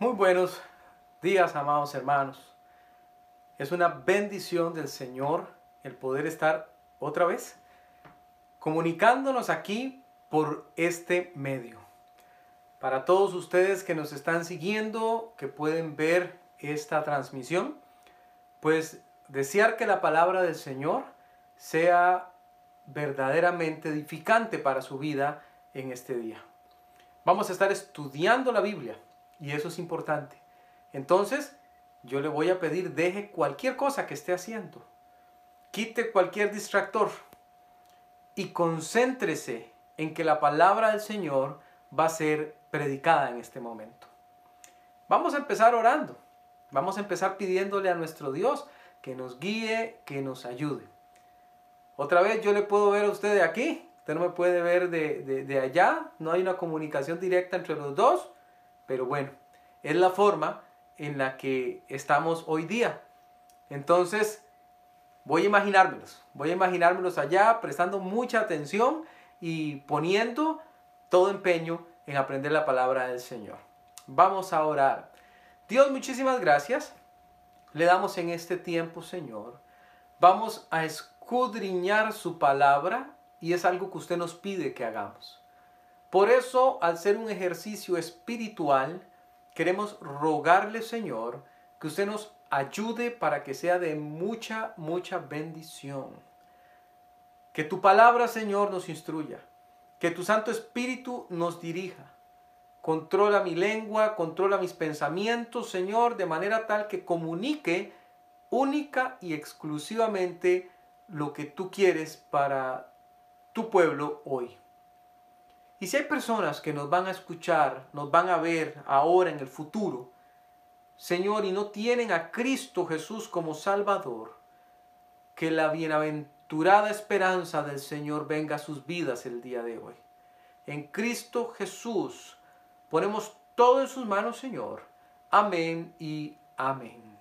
Muy buenos días, amados hermanos. Es una bendición del Señor el poder estar otra vez comunicándonos aquí por este medio. Para todos ustedes que nos están siguiendo, que pueden ver esta transmisión, pues desear que la palabra del Señor sea verdaderamente edificante para su vida en este día. Vamos a estar estudiando la Biblia y eso es importante. Entonces, yo le voy a pedir, deje cualquier cosa que esté haciendo. Quite cualquier distractor y concéntrese en que la palabra del Señor va a ser predicada en este momento. Vamos a empezar orando. Vamos a empezar pidiéndole a nuestro Dios que nos guíe, que nos ayude. Otra vez yo le puedo ver a usted de aquí, usted no me puede ver de, de allá, no hay una comunicación directa entre los dos, pero bueno, es la forma en la que estamos hoy día. Entonces, voy a imaginármelos, voy a imaginármelos allá prestando mucha atención y poniendo todo empeño en aprender la palabra del Señor. Vamos a orar. Dios, muchísimas gracias. Le damos en este tiempo, Señor. Vamos a escudriñar su palabra y es algo que usted nos pide que hagamos. Por eso, al ser un ejercicio espiritual, queremos rogarle, Señor, que usted nos ayude para que sea de mucha, mucha bendición. Que tu palabra, Señor, nos instruya. Que tu Santo Espíritu nos dirija. Controla mi lengua, controla mis pensamientos, Señor, de manera tal que comunique única y exclusivamente lo que tú quieres para tu pueblo hoy. Y si hay personas que nos van a escuchar, nos van a ver ahora en el futuro, Señor, y no tienen a Cristo Jesús como Salvador, que la bienaventurada esperanza del Señor venga a sus vidas el día de hoy. En Cristo Jesús ponemos todo en sus manos, Señor. Amén y amén.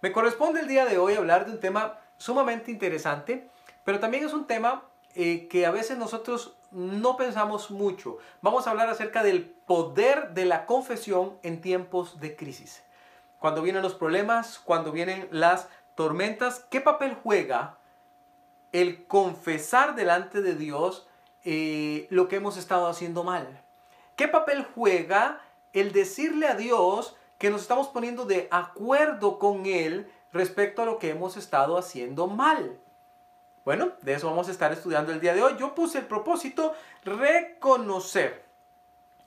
Me corresponde el día de hoy hablar de un tema sumamente interesante, pero también es un tema eh, que a veces nosotros no pensamos mucho. Vamos a hablar acerca del poder de la confesión en tiempos de crisis. Cuando vienen los problemas, cuando vienen las tormentas, ¿qué papel juega el confesar delante de Dios eh, lo que hemos estado haciendo mal? ¿Qué papel juega el decirle a Dios que nos estamos poniendo de acuerdo con Él respecto a lo que hemos estado haciendo mal? Bueno, de eso vamos a estar estudiando el día de hoy. Yo puse el propósito reconocer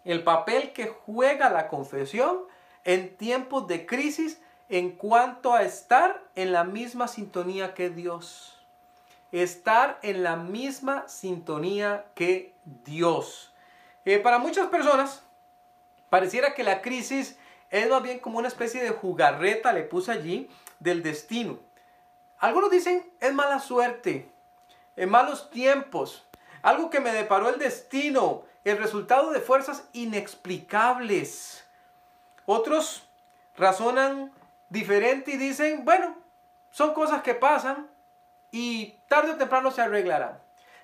el papel que juega la confesión en tiempos de crisis en cuanto a estar en la misma sintonía que Dios. Estar en la misma sintonía que Dios. Eh, para muchas personas, pareciera que la crisis es más bien como una especie de jugarreta, le puse allí, del destino. Algunos dicen es mala suerte, en malos tiempos, algo que me deparó el destino, el resultado de fuerzas inexplicables. Otros razonan diferente y dicen, bueno, son cosas que pasan y tarde o temprano se arreglarán.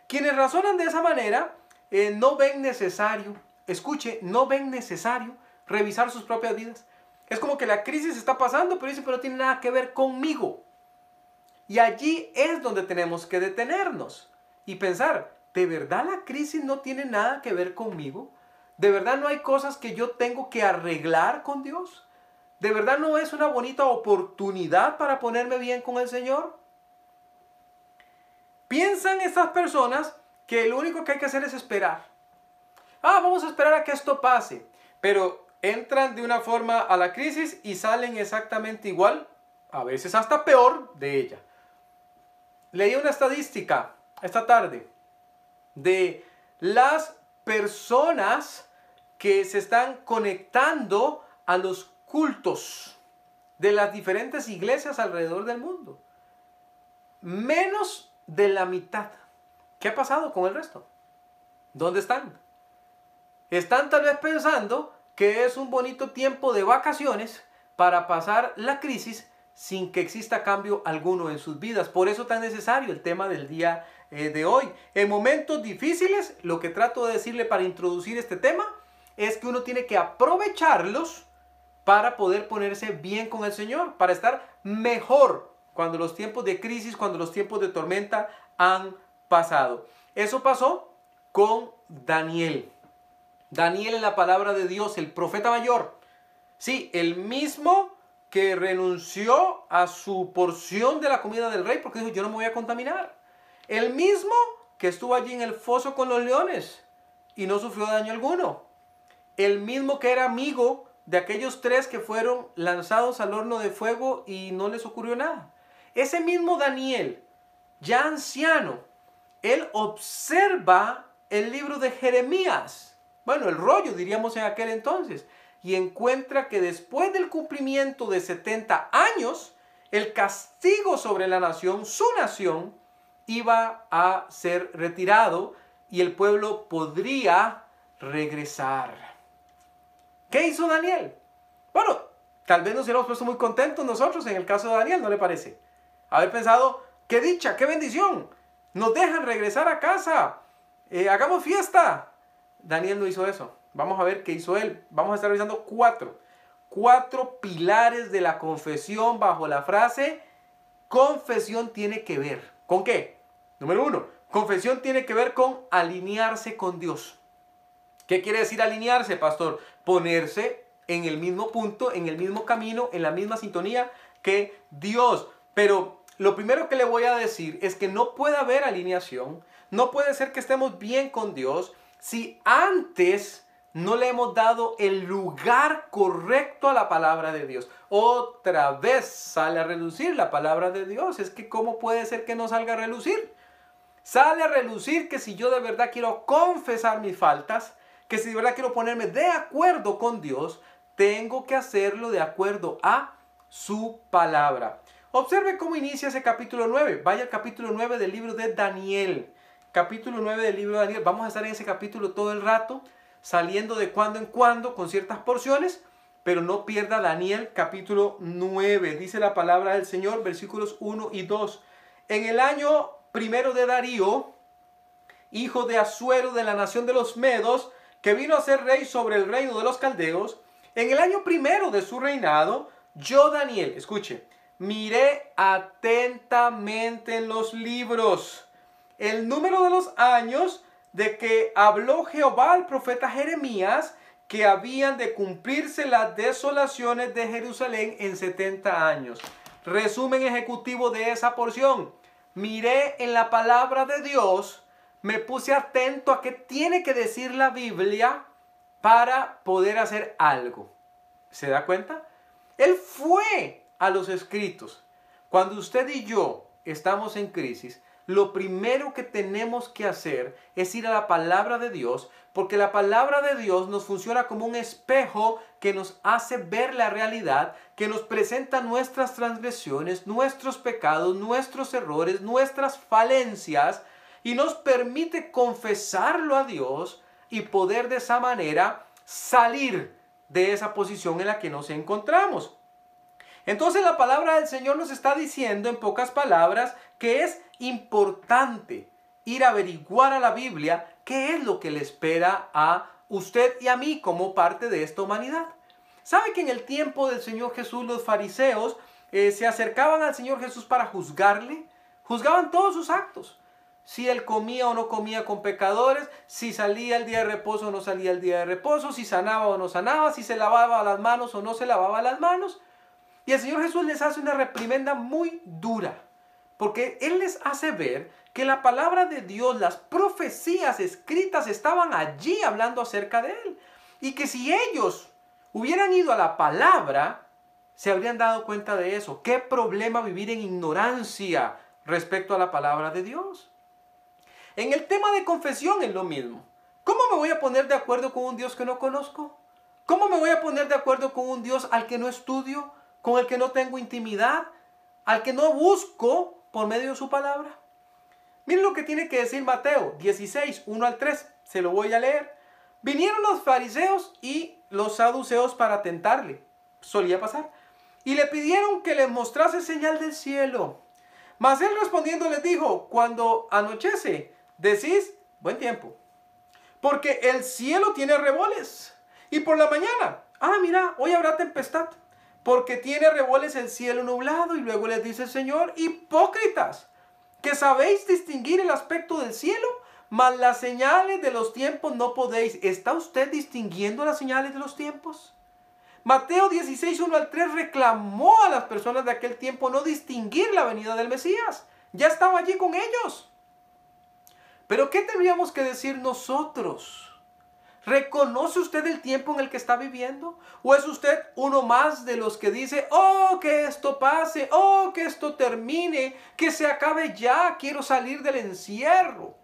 Quienes razonan de esa manera eh, no ven necesario, escuche, no ven necesario revisar sus propias vidas. Es como que la crisis está pasando, pero dice, pero no tiene nada que ver conmigo. Y allí es donde tenemos que detenernos y pensar, ¿de verdad la crisis no tiene nada que ver conmigo? ¿De verdad no hay cosas que yo tengo que arreglar con Dios? ¿De verdad no es una bonita oportunidad para ponerme bien con el Señor? Piensan estas personas que lo único que hay que hacer es esperar. Ah, vamos a esperar a que esto pase. Pero entran de una forma a la crisis y salen exactamente igual, a veces hasta peor de ella. Leí una estadística esta tarde de las personas que se están conectando a los cultos de las diferentes iglesias alrededor del mundo. Menos de la mitad. ¿Qué ha pasado con el resto? ¿Dónde están? Están tal vez pensando que es un bonito tiempo de vacaciones para pasar la crisis sin que exista cambio alguno en sus vidas. Por eso tan necesario el tema del día eh, de hoy. En momentos difíciles, lo que trato de decirle para introducir este tema es que uno tiene que aprovecharlos para poder ponerse bien con el Señor, para estar mejor cuando los tiempos de crisis, cuando los tiempos de tormenta han pasado. Eso pasó con Daniel. Daniel en la palabra de Dios, el profeta mayor. Sí, el mismo que renunció a su porción de la comida del rey porque dijo, yo no me voy a contaminar. El mismo que estuvo allí en el foso con los leones y no sufrió daño alguno. El mismo que era amigo de aquellos tres que fueron lanzados al horno de fuego y no les ocurrió nada. Ese mismo Daniel, ya anciano, él observa el libro de Jeremías, bueno, el rollo diríamos en aquel entonces, y encuentra que después del cumplimiento de 70 años, el castigo sobre la nación, su nación, iba a ser retirado y el pueblo podría regresar. ¿Qué hizo Daniel? Bueno, tal vez nos hubiéramos puesto muy contentos nosotros en el caso de Daniel, ¿no le parece? Haber pensado, qué dicha, qué bendición, nos dejan regresar a casa, eh, hagamos fiesta. Daniel no hizo eso. Vamos a ver qué hizo él. Vamos a estar revisando cuatro. Cuatro pilares de la confesión bajo la frase confesión tiene que ver. ¿Con qué? Número uno, confesión tiene que ver con alinearse con Dios. ¿Qué quiere decir alinearse, pastor? Ponerse en el mismo punto, en el mismo camino, en la misma sintonía que Dios. Pero lo primero que le voy a decir es que no puede haber alineación, no puede ser que estemos bien con Dios si antes no le hemos dado el lugar correcto a la palabra de Dios. Otra vez sale a relucir la palabra de Dios. Es que ¿cómo puede ser que no salga a relucir? Sale a relucir que si yo de verdad quiero confesar mis faltas, que si de verdad quiero ponerme de acuerdo con Dios, tengo que hacerlo de acuerdo a su palabra. Observe cómo inicia ese capítulo 9. Vaya al capítulo 9 del libro de Daniel. Capítulo 9 del libro de Daniel. Vamos a estar en ese capítulo todo el rato, saliendo de cuando en cuando con ciertas porciones, pero no pierda Daniel capítulo 9. Dice la palabra del Señor, versículos 1 y 2. En el año primero de Darío, hijo de Asuero de la nación de los Medos, que vino a ser rey sobre el reino de los caldeos, en el año primero de su reinado, yo Daniel, escuche, miré atentamente en los libros el número de los años de que habló Jehová al profeta Jeremías que habían de cumplirse las desolaciones de Jerusalén en 70 años. Resumen ejecutivo de esa porción. Miré en la palabra de Dios, me puse atento a qué tiene que decir la Biblia para poder hacer algo. ¿Se da cuenta? Él fue a los escritos. Cuando usted y yo estamos en crisis, lo primero que tenemos que hacer es ir a la palabra de Dios, porque la palabra de Dios nos funciona como un espejo que nos hace ver la realidad, que nos presenta nuestras transgresiones, nuestros pecados, nuestros errores, nuestras falencias, y nos permite confesarlo a Dios y poder de esa manera salir de esa posición en la que nos encontramos. Entonces la palabra del Señor nos está diciendo en pocas palabras que es importante ir a averiguar a la Biblia qué es lo que le espera a usted y a mí como parte de esta humanidad. ¿Sabe que en el tiempo del Señor Jesús los fariseos eh, se acercaban al Señor Jesús para juzgarle? Juzgaban todos sus actos. Si él comía o no comía con pecadores, si salía el día de reposo o no salía el día de reposo, si sanaba o no sanaba, si se lavaba las manos o no se lavaba las manos. Y el Señor Jesús les hace una reprimenda muy dura, porque Él les hace ver que la palabra de Dios, las profecías escritas estaban allí hablando acerca de Él. Y que si ellos hubieran ido a la palabra, se habrían dado cuenta de eso. ¿Qué problema vivir en ignorancia respecto a la palabra de Dios? En el tema de confesión es lo mismo. ¿Cómo me voy a poner de acuerdo con un Dios que no conozco? ¿Cómo me voy a poner de acuerdo con un Dios al que no estudio? Con el que no tengo intimidad, al que no busco por medio de su palabra. Miren lo que tiene que decir Mateo 16, 1 al 3. Se lo voy a leer. Vinieron los fariseos y los saduceos para tentarle. Solía pasar. Y le pidieron que les mostrase señal del cielo. Mas él respondiendo les dijo, cuando anochece, decís, buen tiempo. Porque el cielo tiene reboles Y por la mañana, ah, mira, hoy habrá tempestad, porque tiene revueles el cielo nublado. Y luego les dice el Señor, hipócritas, que sabéis distinguir el aspecto del cielo, mas las señales de los tiempos no podéis. ¿Está usted distinguiendo las señales de los tiempos? Mateo 16, 1 al 3 reclamó a las personas de aquel tiempo no distinguir la venida del Mesías. Ya estaba allí con ellos. Pero ¿qué tendríamos que decir nosotros? ¿Reconoce usted el tiempo en el que está viviendo? ¿O es usted uno más de los que dice, oh, que esto pase, oh, que esto termine, que se acabe ya, quiero salir del encierro?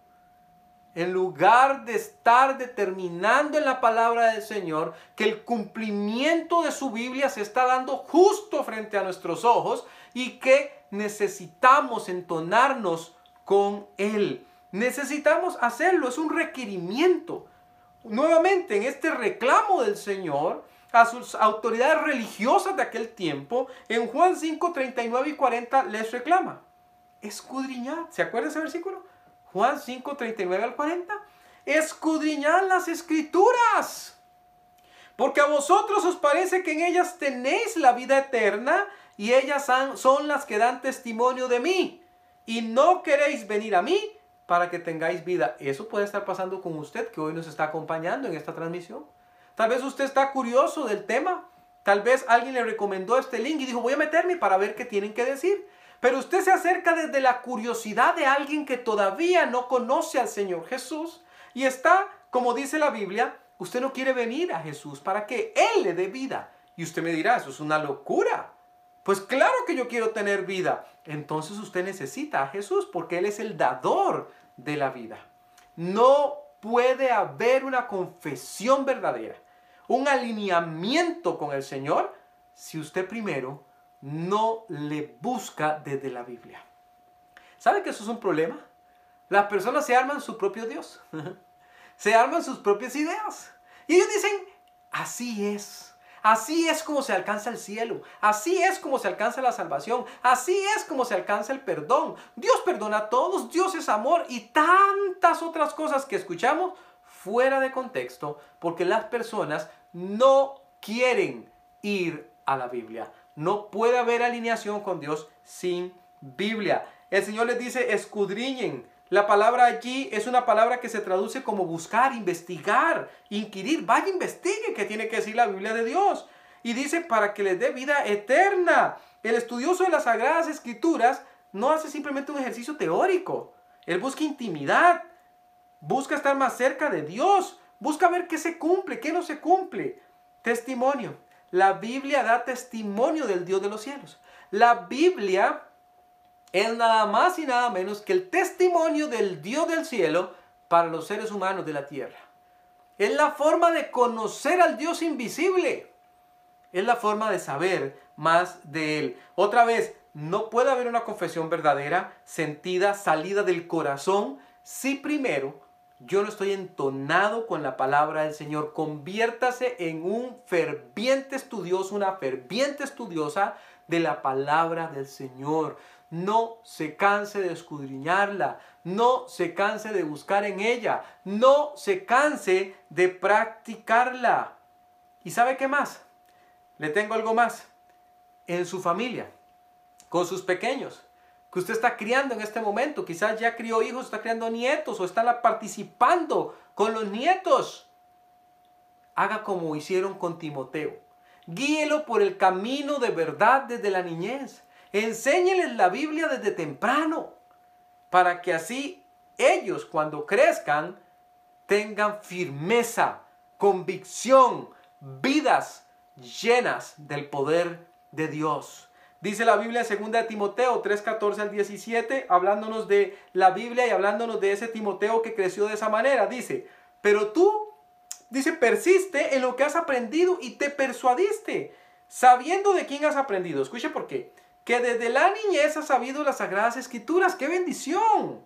en lugar de estar determinando en la palabra del Señor que el cumplimiento de su Biblia se está dando justo frente a nuestros ojos y que necesitamos entonarnos con Él. Necesitamos hacerlo, es un requerimiento. Nuevamente, en este reclamo del Señor a sus autoridades religiosas de aquel tiempo, en Juan 5, 39 y 40 les reclama. Escudriñad. ¿Se acuerda ese versículo? Juan 5, 39 al 40. Escudriñad las escrituras. Porque a vosotros os parece que en ellas tenéis la vida eterna y ellas son las que dan testimonio de mí. Y no queréis venir a mí para que tengáis vida. Eso puede estar pasando con usted que hoy nos está acompañando en esta transmisión. Tal vez usted está curioso del tema. Tal vez alguien le recomendó este link y dijo voy a meterme para ver qué tienen que decir. Pero usted se acerca desde la curiosidad de alguien que todavía no conoce al Señor Jesús y está, como dice la Biblia, usted no quiere venir a Jesús para que Él le dé vida. Y usted me dirá, eso es una locura. Pues claro que yo quiero tener vida. Entonces usted necesita a Jesús porque Él es el dador de la vida. No puede haber una confesión verdadera, un alineamiento con el Señor, si usted primero no le busca desde la Biblia. ¿Sabe que eso es un problema? Las personas se arman su propio Dios. se arman sus propias ideas. Y ellos dicen, así es. Así es como se alcanza el cielo. Así es como se alcanza la salvación. Así es como se alcanza el perdón. Dios perdona a todos. Dios es amor. Y tantas otras cosas que escuchamos fuera de contexto porque las personas no quieren ir a la Biblia. No puede haber alineación con Dios sin Biblia. El Señor les dice, escudriñen. La palabra allí es una palabra que se traduce como buscar, investigar, inquirir. Vaya, investigue qué tiene que decir la Biblia de Dios. Y dice, para que les dé vida eterna. El estudioso de las Sagradas Escrituras no hace simplemente un ejercicio teórico. Él busca intimidad, busca estar más cerca de Dios, busca ver qué se cumple, qué no se cumple. Testimonio. La Biblia da testimonio del Dios de los cielos. La Biblia es nada más y nada menos que el testimonio del Dios del cielo para los seres humanos de la tierra. Es la forma de conocer al Dios invisible. Es la forma de saber más de Él. Otra vez, no puede haber una confesión verdadera, sentida, salida del corazón, si primero yo no estoy entonado con la palabra del Señor. Conviértase en un ferviente estudioso, una ferviente estudiosa de la palabra del Señor. No se canse de escudriñarla, no se canse de buscar en ella, no se canse de practicarla. ¿Y sabe qué más? Le tengo algo más. En su familia, con sus pequeños que usted está criando en este momento. Quizás ya crió hijos, está criando nietos o está participando con los nietos. Haga como hicieron con Timoteo. Guíelo por el camino de verdad desde la niñez. Enséñeles la Biblia desde temprano para que así ellos cuando crezcan tengan firmeza, convicción, vidas llenas del poder de Dios. Dice la Biblia en 2 Timoteo 3, 14 al 17, hablándonos de la Biblia y hablándonos de ese Timoteo que creció de esa manera. Dice, pero tú, dice, persiste en lo que has aprendido y te persuadiste, sabiendo de quién has aprendido. Escuche por qué. Que desde la niñez has sabido las sagradas escrituras. ¡Qué bendición!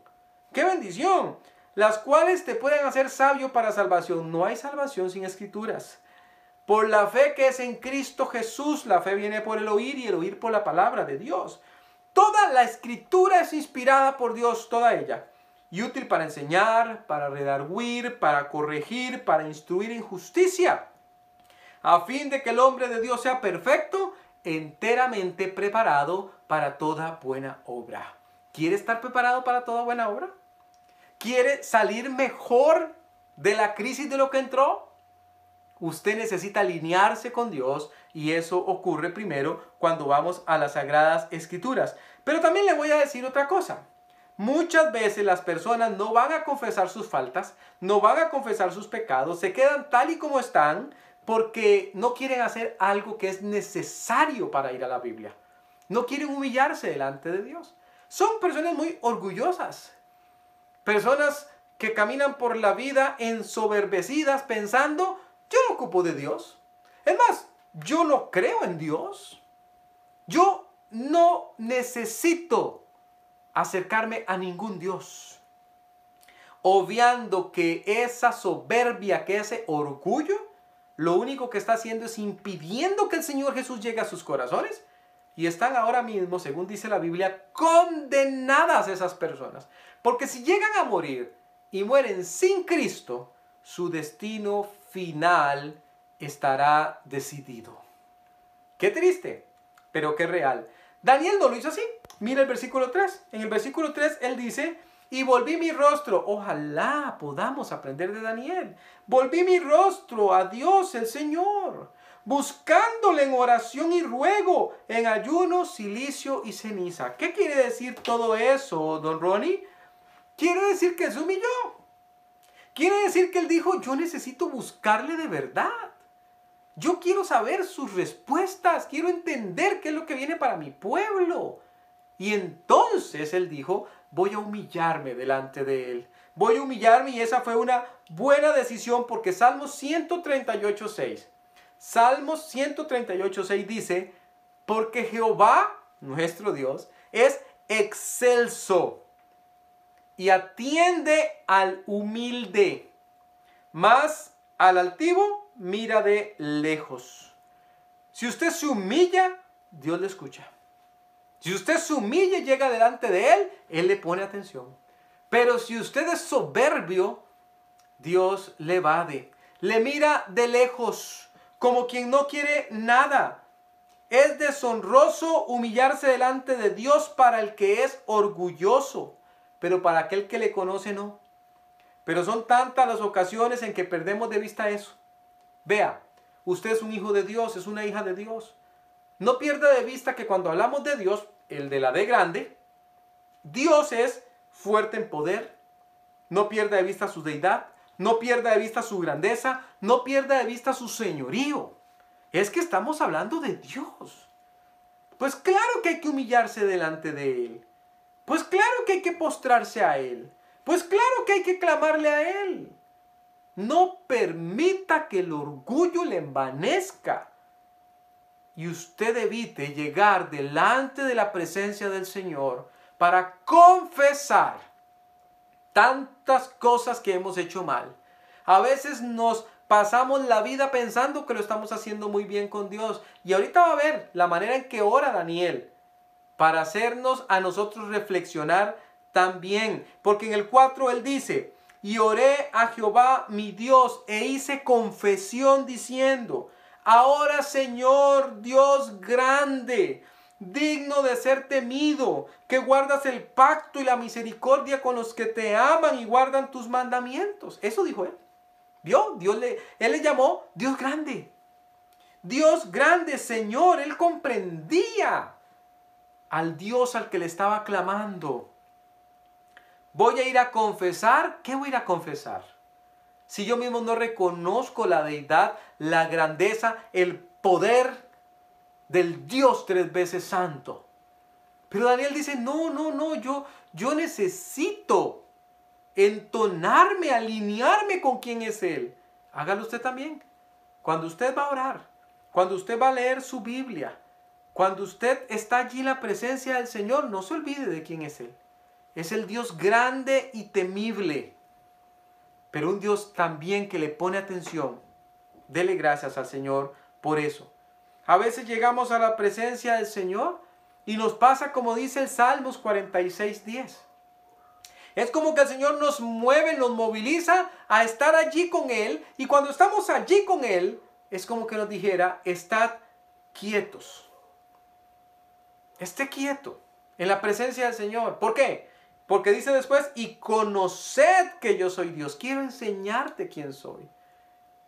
¡Qué bendición! Las cuales te pueden hacer sabio para salvación. No hay salvación sin escrituras. Por la fe que es en Cristo Jesús, la fe viene por el oír y el oír por la palabra de Dios. Toda la escritura es inspirada por Dios, toda ella, y útil para enseñar, para redarguir, para corregir, para instruir en justicia, a fin de que el hombre de Dios sea perfecto, enteramente preparado para toda buena obra. ¿Quiere estar preparado para toda buena obra? ¿Quiere salir mejor de la crisis de lo que entró? Usted necesita alinearse con Dios y eso ocurre primero cuando vamos a las sagradas escrituras. Pero también le voy a decir otra cosa. Muchas veces las personas no van a confesar sus faltas, no van a confesar sus pecados, se quedan tal y como están porque no quieren hacer algo que es necesario para ir a la Biblia. No quieren humillarse delante de Dios. Son personas muy orgullosas, personas que caminan por la vida ensoberbecidas pensando, yo no ocupo de Dios. Es más, yo no creo en Dios. Yo no necesito acercarme a ningún Dios. Obviando que esa soberbia, que ese orgullo, lo único que está haciendo es impidiendo que el Señor Jesús llegue a sus corazones. Y están ahora mismo, según dice la Biblia, condenadas esas personas. Porque si llegan a morir y mueren sin Cristo, su destino final estará decidido. Qué triste, pero qué real. Daniel no lo hizo así. Mira el versículo 3. En el versículo 3 él dice, y volví mi rostro. Ojalá podamos aprender de Daniel. Volví mi rostro a Dios el Señor, buscándole en oración y ruego, en ayuno, silicio y ceniza. ¿Qué quiere decir todo eso, don Ronnie? Quiere decir que se humilló. Quiere decir que él dijo, yo necesito buscarle de verdad. Yo quiero saber sus respuestas, quiero entender qué es lo que viene para mi pueblo. Y entonces él dijo, voy a humillarme delante de él. Voy a humillarme y esa fue una buena decisión porque Salmos 138.6. Salmos 138.6 dice, porque Jehová, nuestro Dios, es excelso y atiende al humilde, más al altivo mira de lejos. Si usted se humilla, Dios le escucha. Si usted se humilla y llega delante de Él, Él le pone atención. Pero si usted es soberbio, Dios le evade. Le mira de lejos, como quien no quiere nada. Es deshonroso humillarse delante de Dios para el que es orgulloso, pero para aquel que le conoce no. Pero son tantas las ocasiones en que perdemos de vista eso. Vea, usted es un hijo de Dios, es una hija de Dios. No pierda de vista que cuando hablamos de Dios, el de la D grande, Dios es fuerte en poder, no pierda de vista su deidad, no pierda de vista su grandeza, no pierda de vista su señorío. Es que estamos hablando de Dios. Pues claro que hay que humillarse delante de Él. Pues claro que hay que postrarse a Él. Pues claro que hay que clamarle a Él. No permita que el orgullo le envanezca y usted evite llegar delante de la presencia del Señor para confesar tantas cosas que hemos hecho mal. A veces nos pasamos la vida pensando que lo estamos haciendo muy bien con Dios. Y ahorita va a ver la manera en que ora Daniel para hacernos a nosotros reflexionar también. Porque en el 4 él dice, y oré a Jehová mi Dios e hice confesión diciendo, Ahora, Señor Dios grande, digno de ser temido, que guardas el pacto y la misericordia con los que te aman y guardan tus mandamientos. Eso dijo él. ¿Vio? Dios le, él le llamó Dios grande. Dios grande, Señor. Él comprendía al Dios al que le estaba clamando. Voy a ir a confesar. ¿Qué voy a ir a confesar? Si yo mismo no reconozco la deidad, la grandeza, el poder del Dios tres veces santo? Pero Daniel dice, no, no, no, yo, yo necesito entonarme, alinearme con quien es Él. Hágalo usted también. Cuando usted va a orar, cuando usted va a leer su Biblia, cuando usted está allí en la presencia del Señor, no se olvide de quién es Él. Es el Dios grande y temible pero un Dios también que le pone atención. Dele gracias al Señor por eso. A veces llegamos a la presencia del Señor y nos pasa como dice el Salmos 46, 10. Es como que el Señor nos mueve, nos moviliza a estar allí con Él y cuando estamos allí con Él, es como que nos dijera, estad quietos. Esté quieto en la presencia del Señor. ¿Por qué? Porque dice después, y conoced que yo soy Dios. Quiero enseñarte quién soy.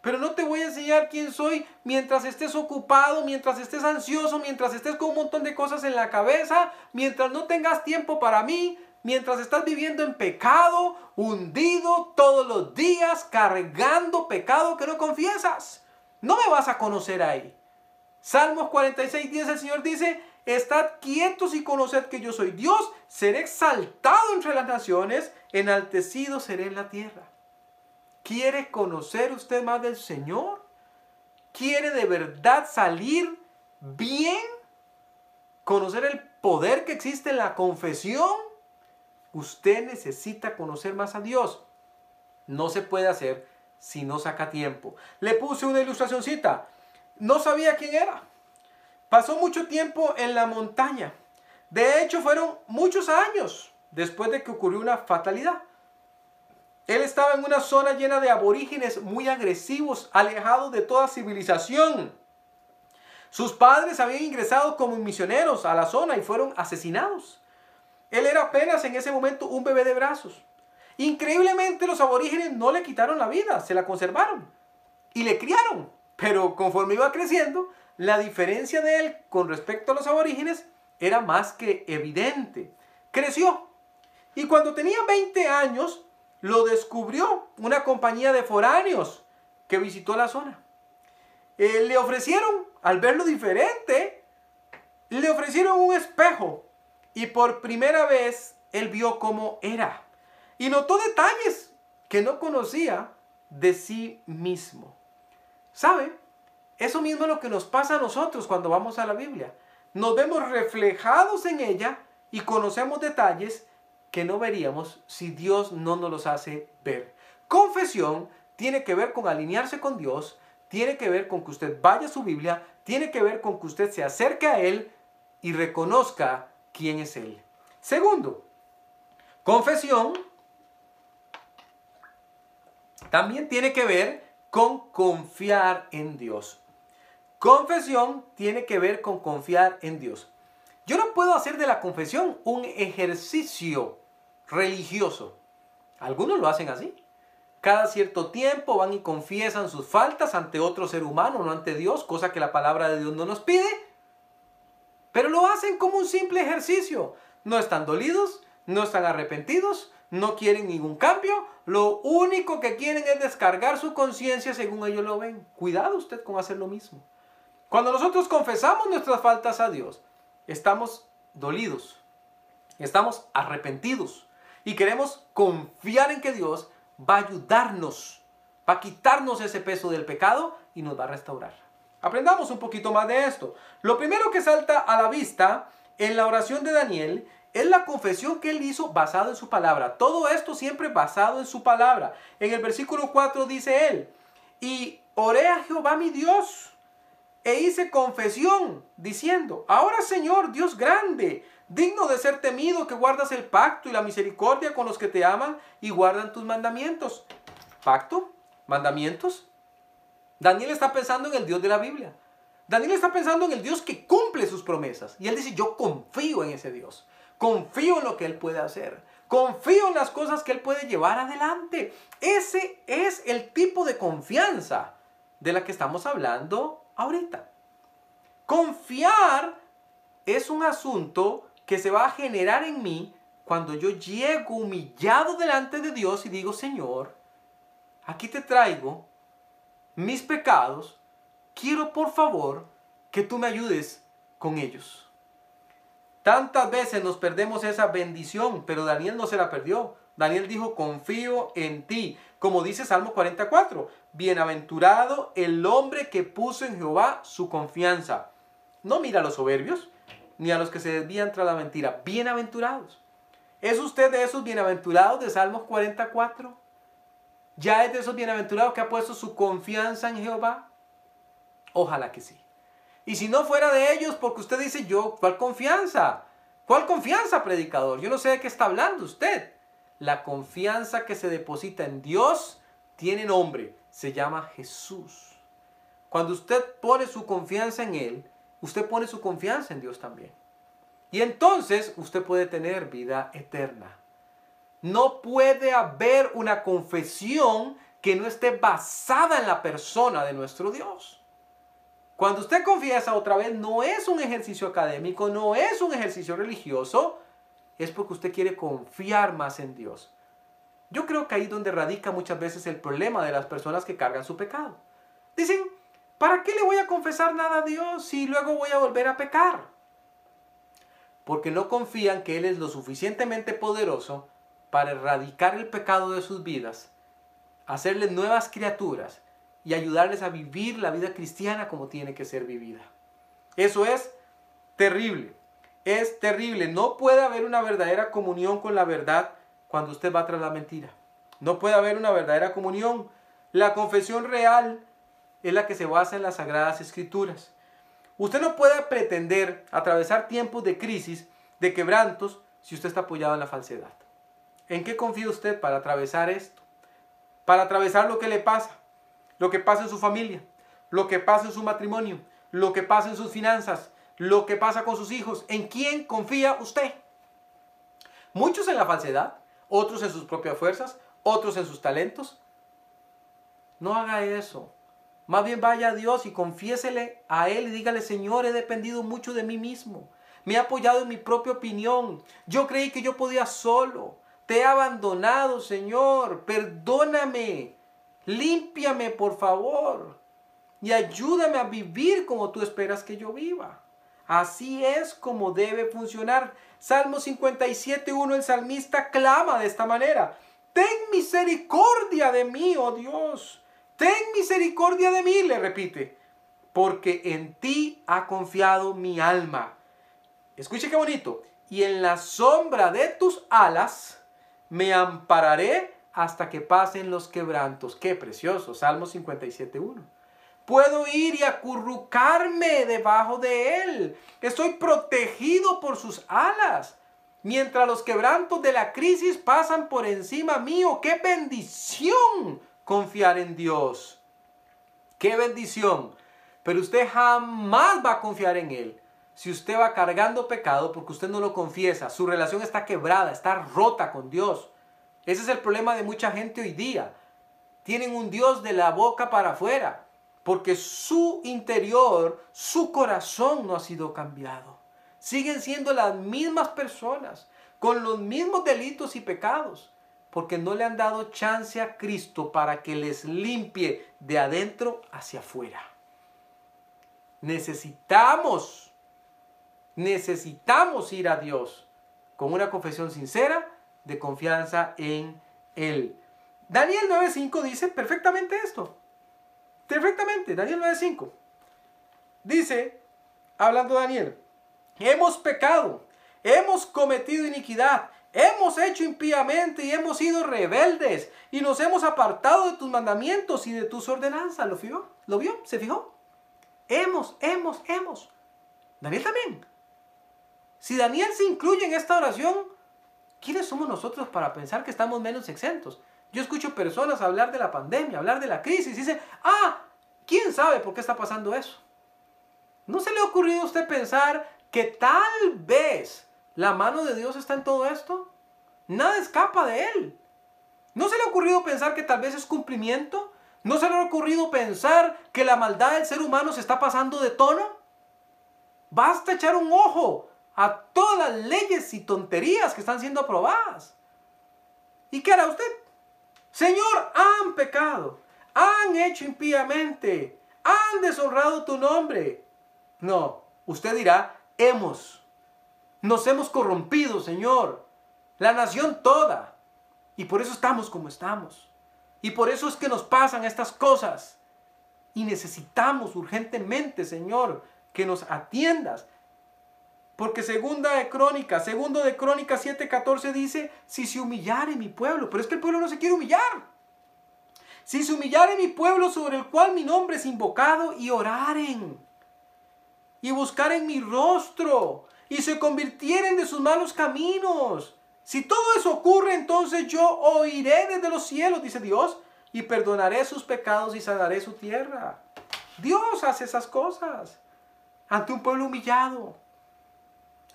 Pero no te voy a enseñar quién soy mientras estés ocupado, mientras estés ansioso, mientras estés con un montón de cosas en la cabeza, mientras no tengas tiempo para mí, mientras estás viviendo en pecado, hundido todos los días, cargando pecado que no confiesas. No me vas a conocer ahí. Salmos 46, 10 el Señor dice, Estad quietos y conoced que yo soy Dios, seré exaltado entre las naciones, enaltecido seré en la tierra. ¿Quiere conocer usted más del Señor? ¿Quiere de verdad salir bien? ¿Conocer el poder que existe en la confesión? Usted necesita conocer más a Dios. No se puede hacer si no saca tiempo. Le puse una ilustracióncita. No sabía quién era. Pasó mucho tiempo en la montaña. De hecho, fueron muchos años después de que ocurrió una fatalidad. Él estaba en una zona llena de aborígenes muy agresivos, alejados de toda civilización. Sus padres habían ingresado como misioneros a la zona y fueron asesinados. Él era apenas en ese momento un bebé de brazos. Increíblemente los aborígenes no le quitaron la vida, se la conservaron y le criaron. Pero conforme iba creciendo, la diferencia de él con respecto a los aborígenes era más que evidente. Creció. Y cuando tenía 20 años, lo descubrió una compañía de foráneos que visitó la zona. Eh, le ofrecieron, al verlo diferente, le ofrecieron un espejo. Y por primera vez él vio cómo era. Y notó detalles que no conocía de sí mismo. ¿Sabe? Eso mismo es lo que nos pasa a nosotros cuando vamos a la Biblia. Nos vemos reflejados en ella y conocemos detalles que no veríamos si Dios no nos los hace ver. Confesión tiene que ver con alinearse con Dios, tiene que ver con que usted vaya a su Biblia, tiene que ver con que usted se acerque a Él y reconozca quién es Él. Segundo, confesión también tiene que ver con confiar en Dios. Confesión tiene que ver con confiar en Dios. Yo no puedo hacer de la confesión un ejercicio religioso. Algunos lo hacen así. Cada cierto tiempo van y confiesan sus faltas ante otro ser humano, no ante Dios, cosa que la palabra de Dios no nos pide. Pero lo hacen como un simple ejercicio. No están dolidos, no están arrepentidos, no quieren ningún cambio. Lo único que quieren es descargar su conciencia según ellos lo ven. Cuidado usted con hacer lo mismo. Cuando nosotros confesamos nuestras faltas a Dios, estamos dolidos, estamos arrepentidos y queremos confiar en que Dios va a ayudarnos, va a quitarnos ese peso del pecado y nos va a restaurar. Aprendamos un poquito más de esto. Lo primero que salta a la vista en la oración de Daniel es la confesión que él hizo basado en su palabra. Todo esto siempre basado en su palabra. En el versículo 4 dice él, y oré a Jehová mi Dios e hice confesión diciendo, ahora Señor, Dios grande, digno de ser temido, que guardas el pacto y la misericordia con los que te aman y guardan tus mandamientos. ¿Pacto? ¿Mandamientos? Daniel está pensando en el Dios de la Biblia. Daniel está pensando en el Dios que cumple sus promesas. Y él dice, yo confío en ese Dios. Confío en lo que él puede hacer. Confío en las cosas que él puede llevar adelante. Ese es el tipo de confianza de la que estamos hablando ahorita. Confiar es un asunto que se va a generar en mí cuando yo llego humillado delante de Dios y digo, Señor, aquí te traigo mis pecados, quiero por favor que tú me ayudes con ellos. Tantas veces nos perdemos esa bendición, pero Daniel no se la perdió. Daniel dijo, confío en ti. Como dice Salmo 44, bienaventurado el hombre que puso en Jehová su confianza. No mira a los soberbios, ni a los que se desvían tras la mentira. Bienaventurados. ¿Es usted de esos bienaventurados de Salmos 44? ¿Ya es de esos bienaventurados que ha puesto su confianza en Jehová? Ojalá que sí. Y si no fuera de ellos, porque usted dice yo, ¿cuál confianza? ¿Cuál confianza, predicador? Yo no sé de qué está hablando usted. La confianza que se deposita en Dios tiene nombre, se llama Jesús. Cuando usted pone su confianza en Él, usted pone su confianza en Dios también. Y entonces usted puede tener vida eterna. No puede haber una confesión que no esté basada en la persona de nuestro Dios. Cuando usted confiesa otra vez, no es un ejercicio académico, no es un ejercicio religioso, es porque usted quiere confiar más en Dios. Yo creo que ahí es donde radica muchas veces el problema de las personas que cargan su pecado. Dicen, ¿para qué le voy a confesar nada a Dios si luego voy a volver a pecar? Porque no confían que Él es lo suficientemente poderoso para erradicar el pecado de sus vidas, hacerles nuevas criaturas y ayudarles a vivir la vida cristiana como tiene que ser vivida. Eso es terrible, es terrible. No puede haber una verdadera comunión con la verdad cuando usted va tras la mentira. No puede haber una verdadera comunión. La confesión real es la que se basa en las sagradas escrituras. Usted no puede pretender atravesar tiempos de crisis, de quebrantos, si usted está apoyado en la falsedad. ¿En qué confía usted para atravesar esto? Para atravesar lo que le pasa, lo que pasa en su familia, lo que pasa en su matrimonio, lo que pasa en sus finanzas, lo que pasa con sus hijos. ¿En quién confía usted? Muchos en la falsedad, otros en sus propias fuerzas, otros en sus talentos. No haga eso. Más bien vaya a Dios y confiésele a Él y dígale, Señor, he dependido mucho de mí mismo. Me he apoyado en mi propia opinión. Yo creí que yo podía solo. Te he abandonado, Señor. Perdóname. Límpiame, por favor. Y ayúdame a vivir como tú esperas que yo viva. Así es como debe funcionar. Salmo 57.1, el salmista clama de esta manera. Ten misericordia de mí, oh Dios. Ten misericordia de mí, le repite. Porque en ti ha confiado mi alma. Escuche qué bonito. Y en la sombra de tus alas me ampararé hasta que pasen los quebrantos. Qué precioso. Salmo 57.1. Puedo ir y acurrucarme debajo de él. Estoy protegido por sus alas. Mientras los quebrantos de la crisis pasan por encima mío. ¡Qué bendición confiar en Dios! ¡Qué bendición! Pero usted jamás va a confiar en Él si usted va cargando pecado porque usted no lo confiesa. Su relación está quebrada, está rota con Dios. Ese es el problema de mucha gente hoy día. Tienen un Dios de la boca para afuera porque su interior, su corazón no ha sido cambiado. Siguen siendo las mismas personas, con los mismos delitos y pecados, porque no le han dado chance a Cristo para que les limpie de adentro hacia afuera. Necesitamos, necesitamos ir a Dios con una confesión sincera de confianza en Él. Daniel 9.5 dice perfectamente esto. Perfectamente, Daniel 9.5. Dice, hablando Daniel, hemos pecado, hemos cometido iniquidad, hemos hecho impíamente y hemos sido rebeldes y nos hemos apartado de tus mandamientos y de tus ordenanzas. ¿Lo vio? ¿Lo vio? ¿Se fijó? Hemos, hemos, hemos. Daniel también. Si Daniel se incluye en esta oración, ¿quiénes somos nosotros para pensar que estamos menos exentos? Yo escucho personas hablar de la pandemia, hablar de la crisis, y dicen, ah, ¿quién sabe por qué está pasando eso? ¿No se le ha ocurrido a usted pensar que tal vez la mano de Dios está en todo esto? Nada escapa de Él. ¿No se le ha ocurrido pensar que tal vez es cumplimiento? ¿No se le ha ocurrido pensar que la maldad del ser humano se está pasando de tono? Basta echar un ojo a todas las leyes y tonterías que están siendo aprobadas. ¿Y qué hará usted? Señor, han pecado, han hecho impíamente, han deshonrado tu nombre. No, usted dirá, hemos, nos hemos corrompido, Señor, la nación toda. Y por eso estamos como estamos. Y por eso es que nos pasan estas cosas. Y necesitamos urgentemente, Señor, que nos atiendas, porque segunda de Crónicas, segundo de Crónicas 7:14 dice, si se humillare mi pueblo, pero es que el pueblo no se quiere humillar. Si se humillare mi pueblo sobre el cual mi nombre es invocado y oraren y buscaren mi rostro y se convirtieren de sus malos caminos. Si todo eso ocurre, entonces yo oiré desde los cielos, dice Dios, y perdonaré sus pecados y sanaré su tierra. Dios hace esas cosas ante un pueblo humillado.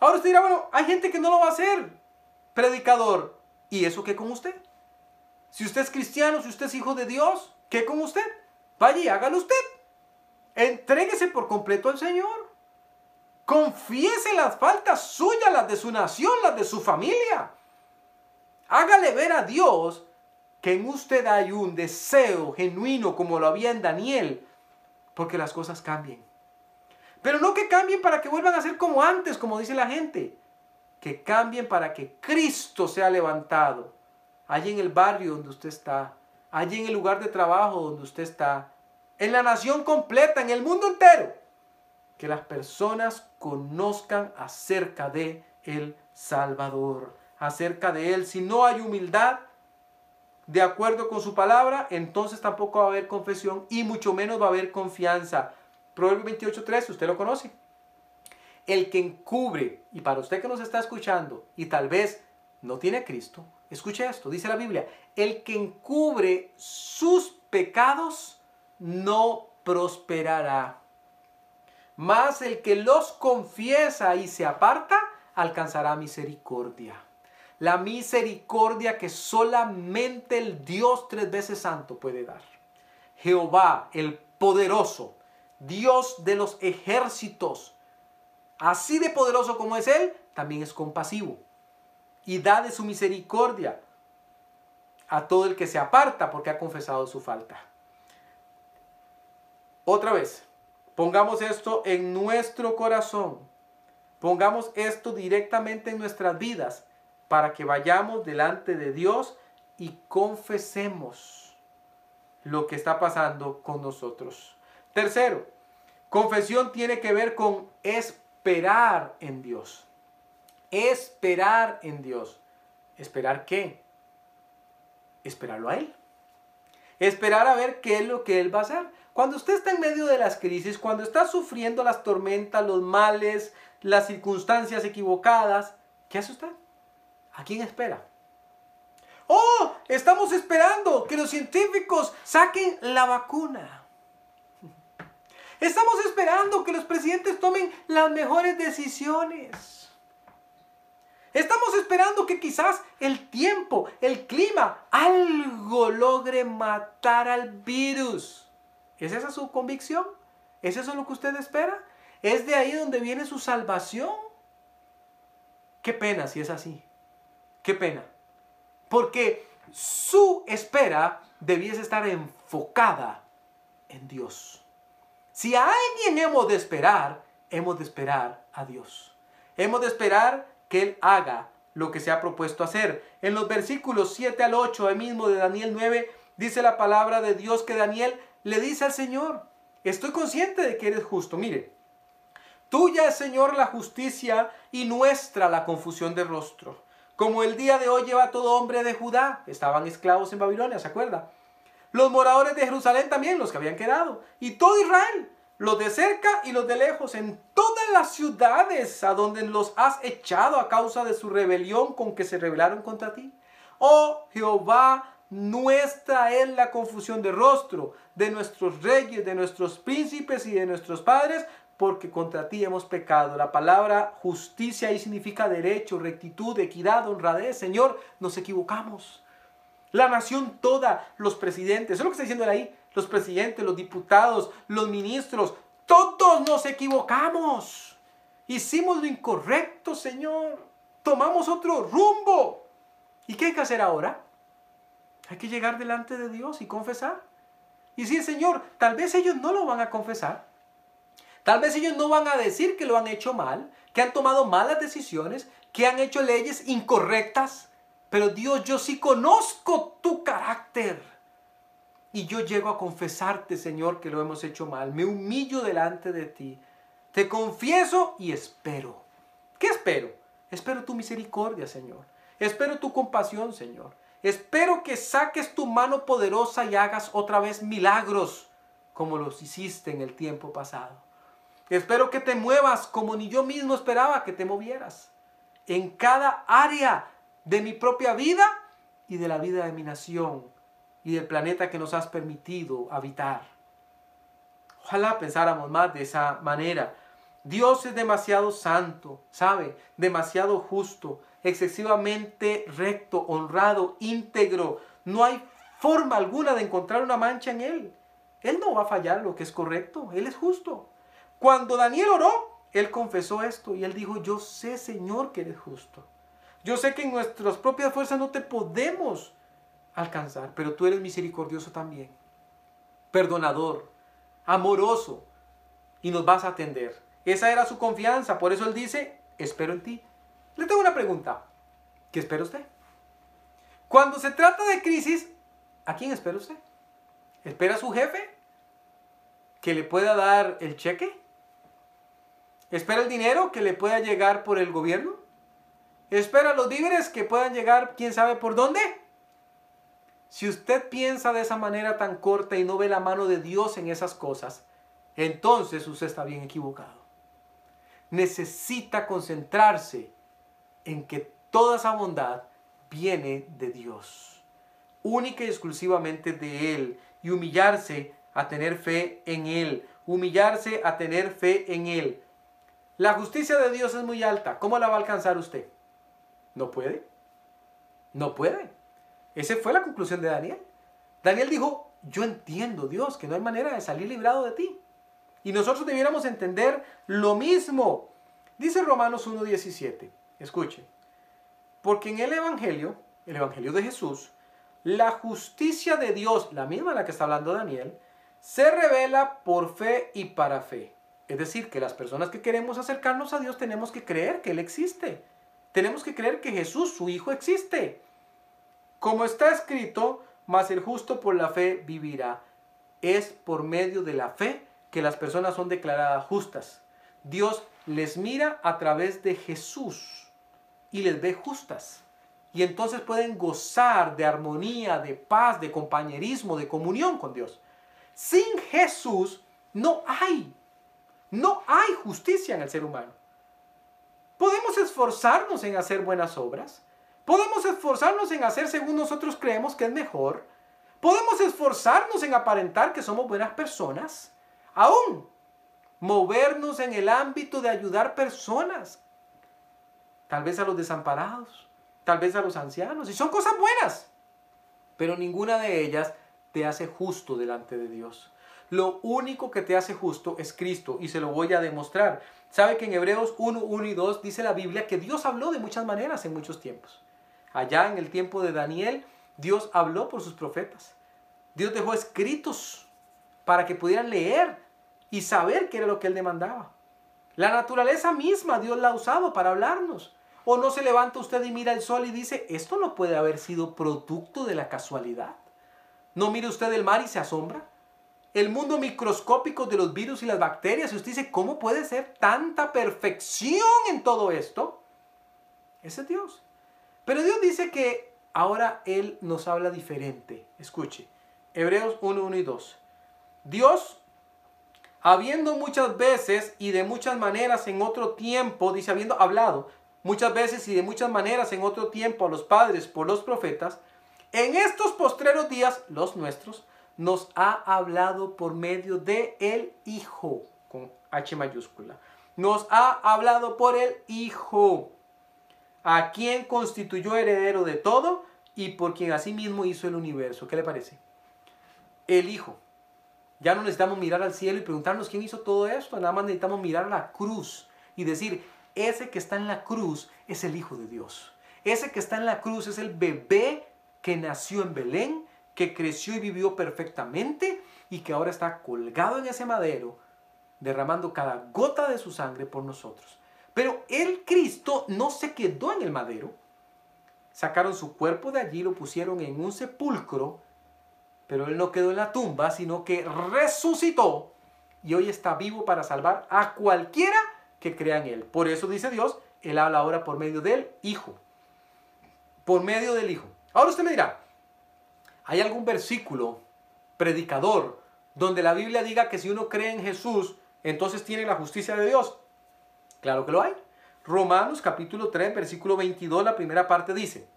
Ahora usted dirá, bueno, hay gente que no lo va a hacer, predicador. ¿Y eso qué con usted? Si usted es cristiano, si usted es hijo de Dios, ¿qué con usted? Vaya y hágalo usted. Entréguese por completo al Señor. Confiese las faltas suyas, las de su nación, las de su familia. Hágale ver a Dios que en usted hay un deseo genuino como lo había en Daniel, porque las cosas cambien. Pero no que cambien para que vuelvan a ser como antes, como dice la gente. Que cambien para que Cristo sea levantado. Allí en el barrio donde usted está. Allí en el lugar de trabajo donde usted está. En la nación completa, en el mundo entero que las personas conozcan acerca de el Salvador, acerca de Él. Si no hay humildad de acuerdo con su palabra, entonces tampoco va a haber confesión y mucho menos va a haber confianza. Proverbio 28.3, usted lo conoce. El que encubre, y para usted que nos está escuchando y tal vez no tiene a Cristo, escuche esto, dice la Biblia, el que encubre sus pecados no prosperará. Mas el que los confiesa y se aparta, alcanzará misericordia. La misericordia que solamente el Dios tres veces santo puede dar. Jehová, el poderoso, Dios de los ejércitos, así de poderoso como es Él, también es compasivo. Y da de su misericordia a todo el que se aparta porque ha confesado su falta. Otra vez, Pongamos esto en nuestro corazón. Pongamos esto directamente en nuestras vidas para que vayamos delante de Dios y confesemos lo que está pasando con nosotros. Tercero, confesión tiene que ver con esperar en Dios. Esperar en Dios. ¿Esperar qué? Esperarlo a Él. Esperar a ver qué es lo que Él va a hacer. Cuando usted está en medio de las crisis, cuando está sufriendo las tormentas, los males, las circunstancias equivocadas, ¿qué hace usted? ¿A quién espera? Oh, estamos esperando que los científicos saquen la vacuna. Estamos esperando que los presidentes tomen las mejores decisiones. Estamos esperando que quizás el tiempo, el clima, algo logre matar al virus. ¿Es esa su convicción? ¿Es eso lo que usted espera? ¿Es de ahí donde viene su salvación? Qué pena si es así. Qué pena. Porque su espera debiese estar enfocada en Dios. Si a alguien hemos de esperar, hemos de esperar a Dios. Hemos de esperar que Él haga lo que se ha propuesto hacer. En los versículos 7 al 8, ahí mismo de Daniel 9, dice la palabra de Dios que Daniel le dice al Señor, estoy consciente de que eres justo. Mire, tuya es Señor la justicia y nuestra la confusión de rostro. Como el día de hoy lleva todo hombre de Judá, estaban esclavos en Babilonia, ¿se acuerda? Los moradores de Jerusalén también, los que habían quedado, y todo Israel, los de cerca y los de lejos, en todas las ciudades a donde los has echado a causa de su rebelión con que se rebelaron contra ti. Oh Jehová, nuestra es la confusión de rostro de nuestros reyes, de nuestros príncipes y de nuestros padres, porque contra ti hemos pecado. La palabra justicia ahí significa derecho, rectitud, equidad, honradez. Señor, nos equivocamos. La nación toda, los presidentes, eso es lo que está diciendo ahí, los presidentes, los diputados, los ministros, todos nos equivocamos. Hicimos lo incorrecto, Señor. Tomamos otro rumbo. ¿Y qué hay que hacer ahora? Hay que llegar delante de Dios y confesar. Y decir, Señor, tal vez ellos no lo van a confesar. Tal vez ellos no van a decir que lo han hecho mal, que han tomado malas decisiones, que han hecho leyes incorrectas. Pero Dios, yo sí conozco tu carácter. Y yo llego a confesarte, Señor, que lo hemos hecho mal. Me humillo delante de ti. Te confieso y espero. ¿Qué espero? Espero tu misericordia, Señor. Espero tu compasión, Señor. Espero que saques tu mano poderosa y hagas otra vez milagros como los hiciste en el tiempo pasado. Espero que te muevas como ni yo mismo esperaba que te movieras. En cada área de mi propia vida y de la vida de mi nación y del planeta que nos has permitido habitar. Ojalá pensáramos más de esa manera. Dios es demasiado santo, ¿sabe? Demasiado justo, excesivamente recto, honrado, íntegro. No hay forma alguna de encontrar una mancha en Él. Él no va a fallar lo que es correcto, Él es justo. Cuando Daniel oró, Él confesó esto y Él dijo, yo sé Señor que eres justo. Yo sé que en nuestras propias fuerzas no te podemos alcanzar, pero tú eres misericordioso también, perdonador, amoroso, y nos vas a atender. Esa era su confianza, por eso Él dice, espero en ti. Le tengo una pregunta, ¿qué espera usted? Cuando se trata de crisis, ¿a quién espera usted? ¿Espera a su jefe que le pueda dar el cheque? ¿Espera el dinero que le pueda llegar por el gobierno? ¿Espera los víveres que puedan llegar quién sabe por dónde? Si usted piensa de esa manera tan corta y no ve la mano de Dios en esas cosas, entonces usted está bien equivocado. Necesita concentrarse en que toda esa bondad viene de Dios, única y exclusivamente de Él, y humillarse a tener fe en Él, humillarse a tener fe en Él. La justicia de Dios es muy alta, ¿cómo la va a alcanzar usted? ¿No puede? No puede. Esa fue la conclusión de Daniel. Daniel dijo, yo entiendo, Dios, que no hay manera de salir librado de ti. Y nosotros debiéramos entender lo mismo. Dice Romanos 1.17. Escuchen. Porque en el Evangelio, el Evangelio de Jesús, la justicia de Dios, la misma en la que está hablando Daniel, se revela por fe y para fe. Es decir, que las personas que queremos acercarnos a Dios tenemos que creer que Él existe. Tenemos que creer que Jesús, su Hijo, existe. Como está escrito, mas el justo por la fe vivirá. Es por medio de la fe que las personas son declaradas justas. Dios les mira a través de Jesús y les ve justas y entonces pueden gozar de armonía, de paz, de compañerismo, de comunión con Dios. Sin Jesús no hay, no hay justicia en el ser humano. Podemos esforzarnos en hacer buenas obras, podemos esforzarnos en hacer según nosotros creemos que es mejor, podemos esforzarnos en aparentar que somos buenas personas, aún movernos en el ámbito de ayudar personas, tal vez a los desamparados, tal vez a los ancianos, y son cosas buenas, pero ninguna de ellas te hace justo delante de Dios. Lo único que te hace justo es Cristo y se lo voy a demostrar. Sabe que en Hebreos 1, 1 y 2 dice la Biblia que Dios habló de muchas maneras en muchos tiempos. Allá en el tiempo de Daniel, Dios habló por sus profetas. Dios dejó escritos para que pudieran leer y saber qué era lo que Él demandaba. La naturaleza misma Dios la ha usado para hablarnos. ¿O no se levanta usted y mira el sol y dice, esto no puede haber sido producto de la casualidad? ¿No mire usted el mar y se asombra? El mundo microscópico de los virus y las bacterias, y usted dice, ¿cómo puede ser tanta perfección en todo esto? Ese es Dios. Pero Dios dice que ahora Él nos habla diferente. Escuche, Hebreos 1, 1 y 2. Dios, habiendo muchas veces y de muchas maneras en otro tiempo, dice, habiendo hablado, muchas veces y de muchas maneras en otro tiempo a los padres por los profetas, en estos postreros días, los nuestros, nos ha hablado por medio de el Hijo, con H mayúscula. Nos ha hablado por el Hijo, a quien constituyó heredero de todo y por quien asimismo hizo el universo. ¿Qué le parece? El Hijo. Ya no necesitamos mirar al cielo y preguntarnos quién hizo todo esto, nada más necesitamos mirar a la cruz y decir, ese que está en la cruz es el Hijo de Dios. Ese que está en la cruz es el bebé que nació en Belén, que creció y vivió perfectamente y que ahora está colgado en ese madero, derramando cada gota de su sangre por nosotros. Pero el Cristo no se quedó en el madero. Sacaron su cuerpo de allí, lo pusieron en un sepulcro, pero él no quedó en la tumba, sino que resucitó y hoy está vivo para salvar a cualquiera que crea en Él. Por eso dice Dios, Él habla ahora por medio del Hijo. Por medio del Hijo. Ahora usted me dirá, ¿hay algún versículo predicador donde la Biblia diga que si uno cree en Jesús, entonces tiene la justicia de Dios? Claro que lo hay. Romanos capítulo 3, versículo 22, la primera parte dice,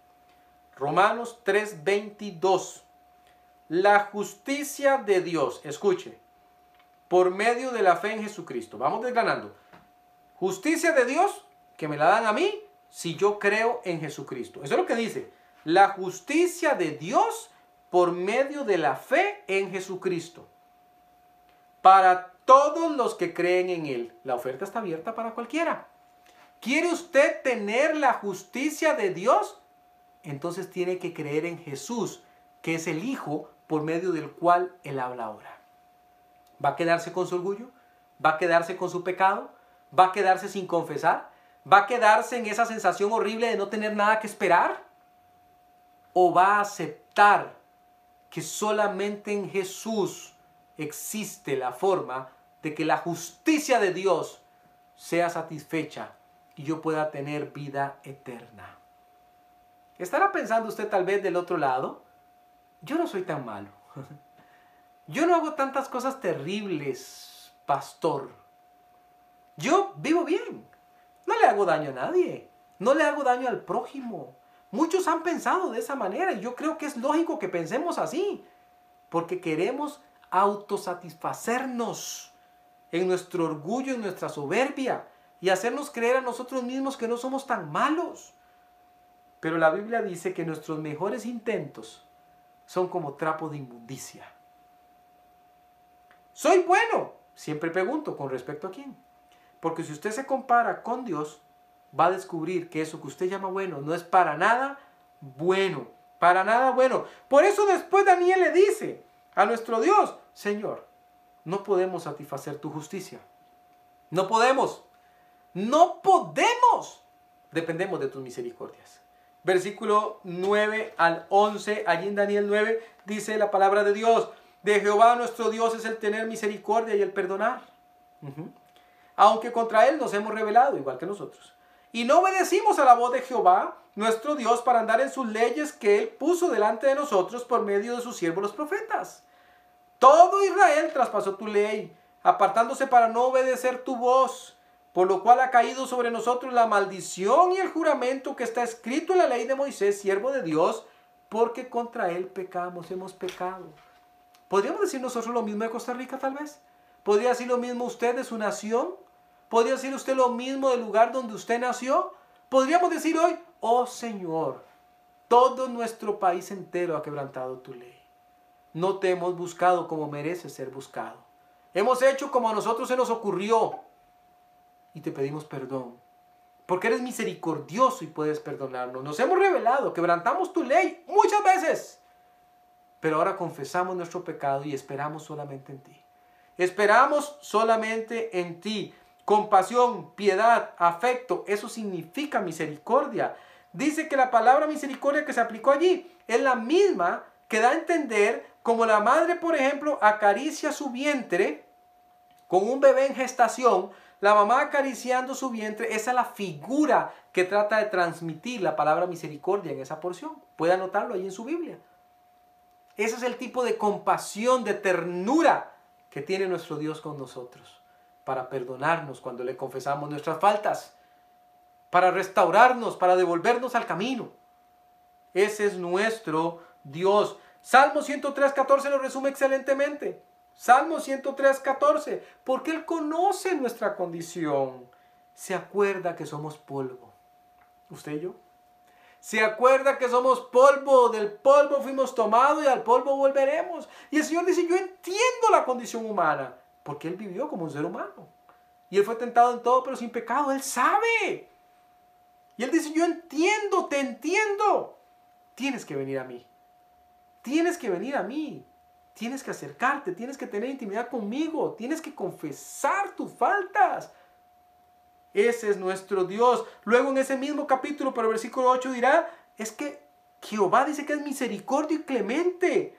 Romanos 3, 22, la justicia de Dios, escuche, por medio de la fe en Jesucristo. Vamos desgranando. Justicia de Dios, que me la dan a mí, si yo creo en Jesucristo. Eso es lo que dice. La justicia de Dios por medio de la fe en Jesucristo. Para todos los que creen en Él. La oferta está abierta para cualquiera. ¿Quiere usted tener la justicia de Dios? Entonces tiene que creer en Jesús, que es el Hijo por medio del cual Él habla ahora. ¿Va a quedarse con su orgullo? ¿Va a quedarse con su pecado? ¿Va a quedarse sin confesar? ¿Va a quedarse en esa sensación horrible de no tener nada que esperar? ¿O va a aceptar que solamente en Jesús existe la forma de que la justicia de Dios sea satisfecha y yo pueda tener vida eterna? ¿Estará pensando usted tal vez del otro lado? Yo no soy tan malo. Yo no hago tantas cosas terribles, pastor. Yo vivo bien. No le hago daño a nadie. No le hago daño al prójimo. Muchos han pensado de esa manera y yo creo que es lógico que pensemos así. Porque queremos autosatisfacernos en nuestro orgullo, en nuestra soberbia y hacernos creer a nosotros mismos que no somos tan malos. Pero la Biblia dice que nuestros mejores intentos son como trapo de inmundicia. ¿Soy bueno? Siempre pregunto, ¿con respecto a quién? Porque si usted se compara con Dios, va a descubrir que eso que usted llama bueno no es para nada bueno. Para nada bueno. Por eso después Daniel le dice a nuestro Dios, Señor, no podemos satisfacer tu justicia. No podemos. No podemos. Dependemos de tus misericordias. Versículo 9 al 11, allí en Daniel 9 dice la palabra de Dios. De Jehová nuestro Dios es el tener misericordia y el perdonar. Aunque contra Él nos hemos rebelado, igual que nosotros. Y no obedecimos a la voz de Jehová, nuestro Dios, para andar en sus leyes que Él puso delante de nosotros por medio de sus siervos los profetas. Todo Israel traspasó tu ley, apartándose para no obedecer tu voz, por lo cual ha caído sobre nosotros la maldición y el juramento que está escrito en la ley de Moisés, siervo de Dios, porque contra Él pecamos, hemos pecado. ¿Podríamos decir nosotros lo mismo de Costa Rica tal vez? ¿Podría decir lo mismo usted de su nación? ¿Podría decir usted lo mismo del lugar donde usted nació? Podríamos decir hoy, oh Señor, todo nuestro país entero ha quebrantado tu ley. No te hemos buscado como mereces ser buscado. Hemos hecho como a nosotros se nos ocurrió. Y te pedimos perdón. Porque eres misericordioso y puedes perdonarnos. Nos hemos revelado, quebrantamos tu ley muchas veces. Pero ahora confesamos nuestro pecado y esperamos solamente en ti. Esperamos solamente en ti. Compasión, piedad, afecto, eso significa misericordia. Dice que la palabra misericordia que se aplicó allí es la misma que da a entender como la madre, por ejemplo, acaricia su vientre con un bebé en gestación, la mamá acariciando su vientre, esa es la figura que trata de transmitir la palabra misericordia en esa porción. Puede anotarlo ahí en su Biblia. Ese es el tipo de compasión, de ternura que tiene nuestro Dios con nosotros, para perdonarnos cuando le confesamos nuestras faltas, para restaurarnos, para devolvernos al camino. Ese es nuestro Dios. Salmo 103, 14 lo resume excelentemente. Salmo 103, 14. Porque Él conoce nuestra condición. Se acuerda que somos polvo. ¿Usted y yo? Se acuerda que somos polvo, del polvo fuimos tomados y al polvo volveremos. Y el Señor dice, yo entiendo la condición humana, porque Él vivió como un ser humano. Y Él fue tentado en todo, pero sin pecado. Él sabe. Y Él dice, yo entiendo, te entiendo. Tienes que venir a mí. Tienes que venir a mí. Tienes que acercarte, tienes que tener intimidad conmigo, tienes que confesar tus faltas. Ese es nuestro Dios. Luego en ese mismo capítulo, pero versículo 8 dirá, es que Jehová dice que es misericordio y clemente.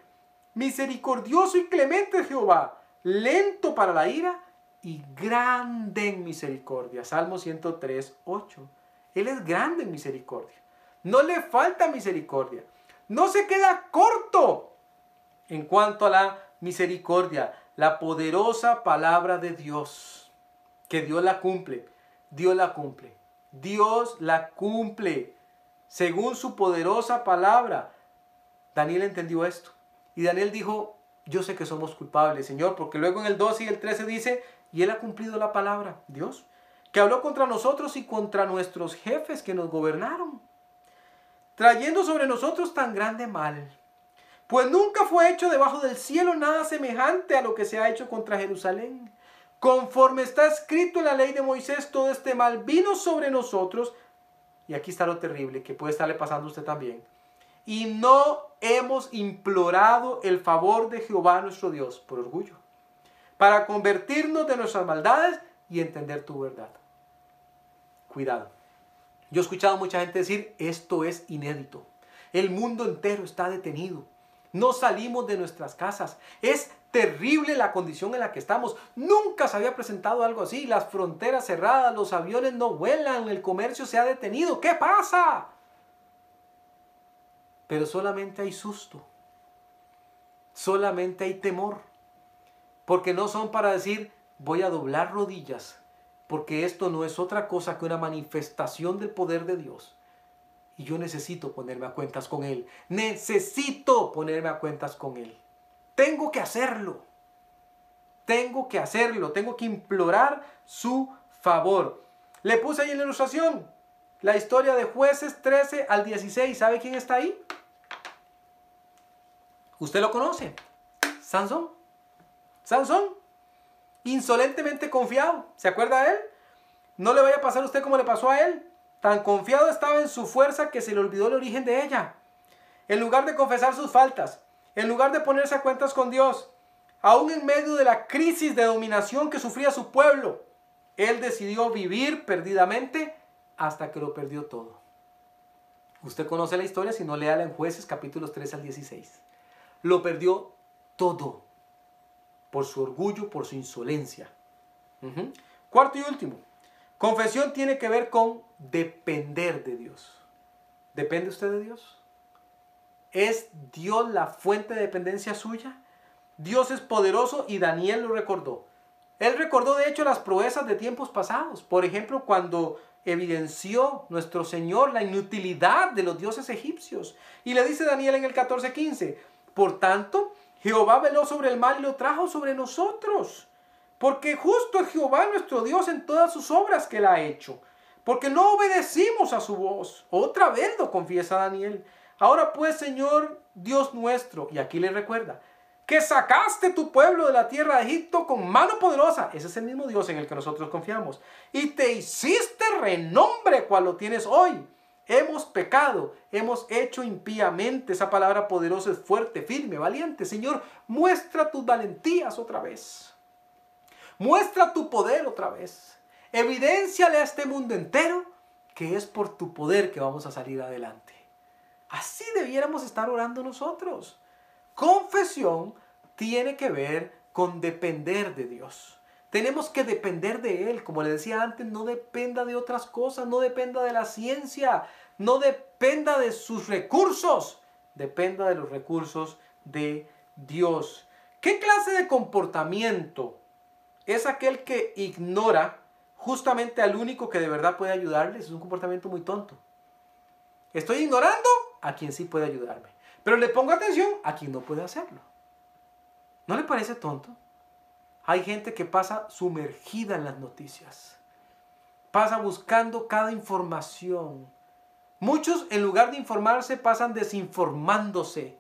Misericordioso y clemente Jehová. Lento para la ira y grande en misericordia. Salmo 103, 8. Él es grande en misericordia. No le falta misericordia. No se queda corto en cuanto a la misericordia. La poderosa palabra de Dios. Que Dios la cumple. Dios la cumple. Dios la cumple. Según su poderosa palabra. Daniel entendió esto. Y Daniel dijo, yo sé que somos culpables, Señor, porque luego en el 12 y el 13 dice, y Él ha cumplido la palabra, Dios, que habló contra nosotros y contra nuestros jefes que nos gobernaron, trayendo sobre nosotros tan grande mal. Pues nunca fue hecho debajo del cielo nada semejante a lo que se ha hecho contra Jerusalén. Conforme está escrito en la ley de Moisés, todo este mal vino sobre nosotros. Y aquí está lo terrible que puede estarle pasando a usted también. Y no hemos implorado el favor de Jehová nuestro Dios por orgullo, para convertirnos de nuestras maldades y entender tu verdad. Cuidado. Yo he escuchado a mucha gente decir, esto es inédito. El mundo entero está detenido. No salimos de nuestras casas. Es terrible la condición en la que estamos. Nunca se había presentado algo así. Las fronteras cerradas, los aviones no vuelan, el comercio se ha detenido. ¿Qué pasa? Pero solamente hay susto. Solamente hay temor. Porque no son para decir, voy a doblar rodillas, porque esto no es otra cosa que una manifestación del poder de Dios. Y yo necesito ponerme a cuentas con Él. Necesito ponerme a cuentas con Él. Tengo que hacerlo. Tengo que hacerlo. Tengo que implorar su favor. Le puse ahí en la ilustración la historia de jueces 13 al 16. ¿Sabe quién está ahí? Usted lo conoce. Sansón. Sansón insolentemente confiado. ¿Se acuerda de él? No le vaya a pasar a usted como le pasó a él. Tan confiado estaba en su fuerza que se le olvidó el origen de ella. En lugar de confesar sus faltas, en lugar de ponerse a cuentas con Dios, aún en medio de la crisis de dominación que sufría su pueblo, él decidió vivir perdidamente hasta que lo perdió todo. Usted conoce la historia si no léala en jueces capítulos 3 al 16. Lo perdió todo por su orgullo, por su insolencia. Cuarto y último, confesión tiene que ver con depender de Dios. ¿Depende usted de Dios? ¿Es Dios la fuente de dependencia suya? Dios es poderoso y Daniel lo recordó. Él recordó de hecho las proezas de tiempos pasados. Por ejemplo, cuando evidenció nuestro Señor la inutilidad de los dioses egipcios. Y le dice Daniel en el 14:15, por tanto, Jehová veló sobre el mal y lo trajo sobre nosotros. Porque justo es Jehová nuestro Dios en todas sus obras que él ha hecho. Porque no obedecimos a su voz. Otra vez lo confiesa Daniel. Ahora pues, Señor Dios nuestro, y aquí le recuerda, que sacaste tu pueblo de la tierra de Egipto con mano poderosa. Ese es el mismo Dios en el que nosotros confiamos. Y te hiciste renombre cual lo tienes hoy Hemos pecado, hemos hecho impíamente. Esa palabra poderosa es fuerte, firme, valiente. Señor, muestra tus valentías otra vez. Muestra tu poder otra vez. Evidénciale a este mundo entero que es por tu poder que vamos a salir adelante. Así debiéramos estar orando nosotros. Confesión tiene que ver con depender de Dios. Tenemos que depender de Él. Como le decía antes, no dependa de otras cosas, no dependa de la ciencia, no dependa de sus recursos, dependa de los recursos de Dios. ¿Qué clase de comportamiento es aquel que ignora justamente al único que de verdad puede ayudarles? Es un comportamiento muy tonto. Estoy ignorando a quien sí puede ayudarme, pero le pongo atención a quien no puede hacerlo. ¿No le parece tonto? Hay gente que pasa sumergida en las noticias. Pasa buscando cada información. Muchos en lugar de informarse pasan desinformándose,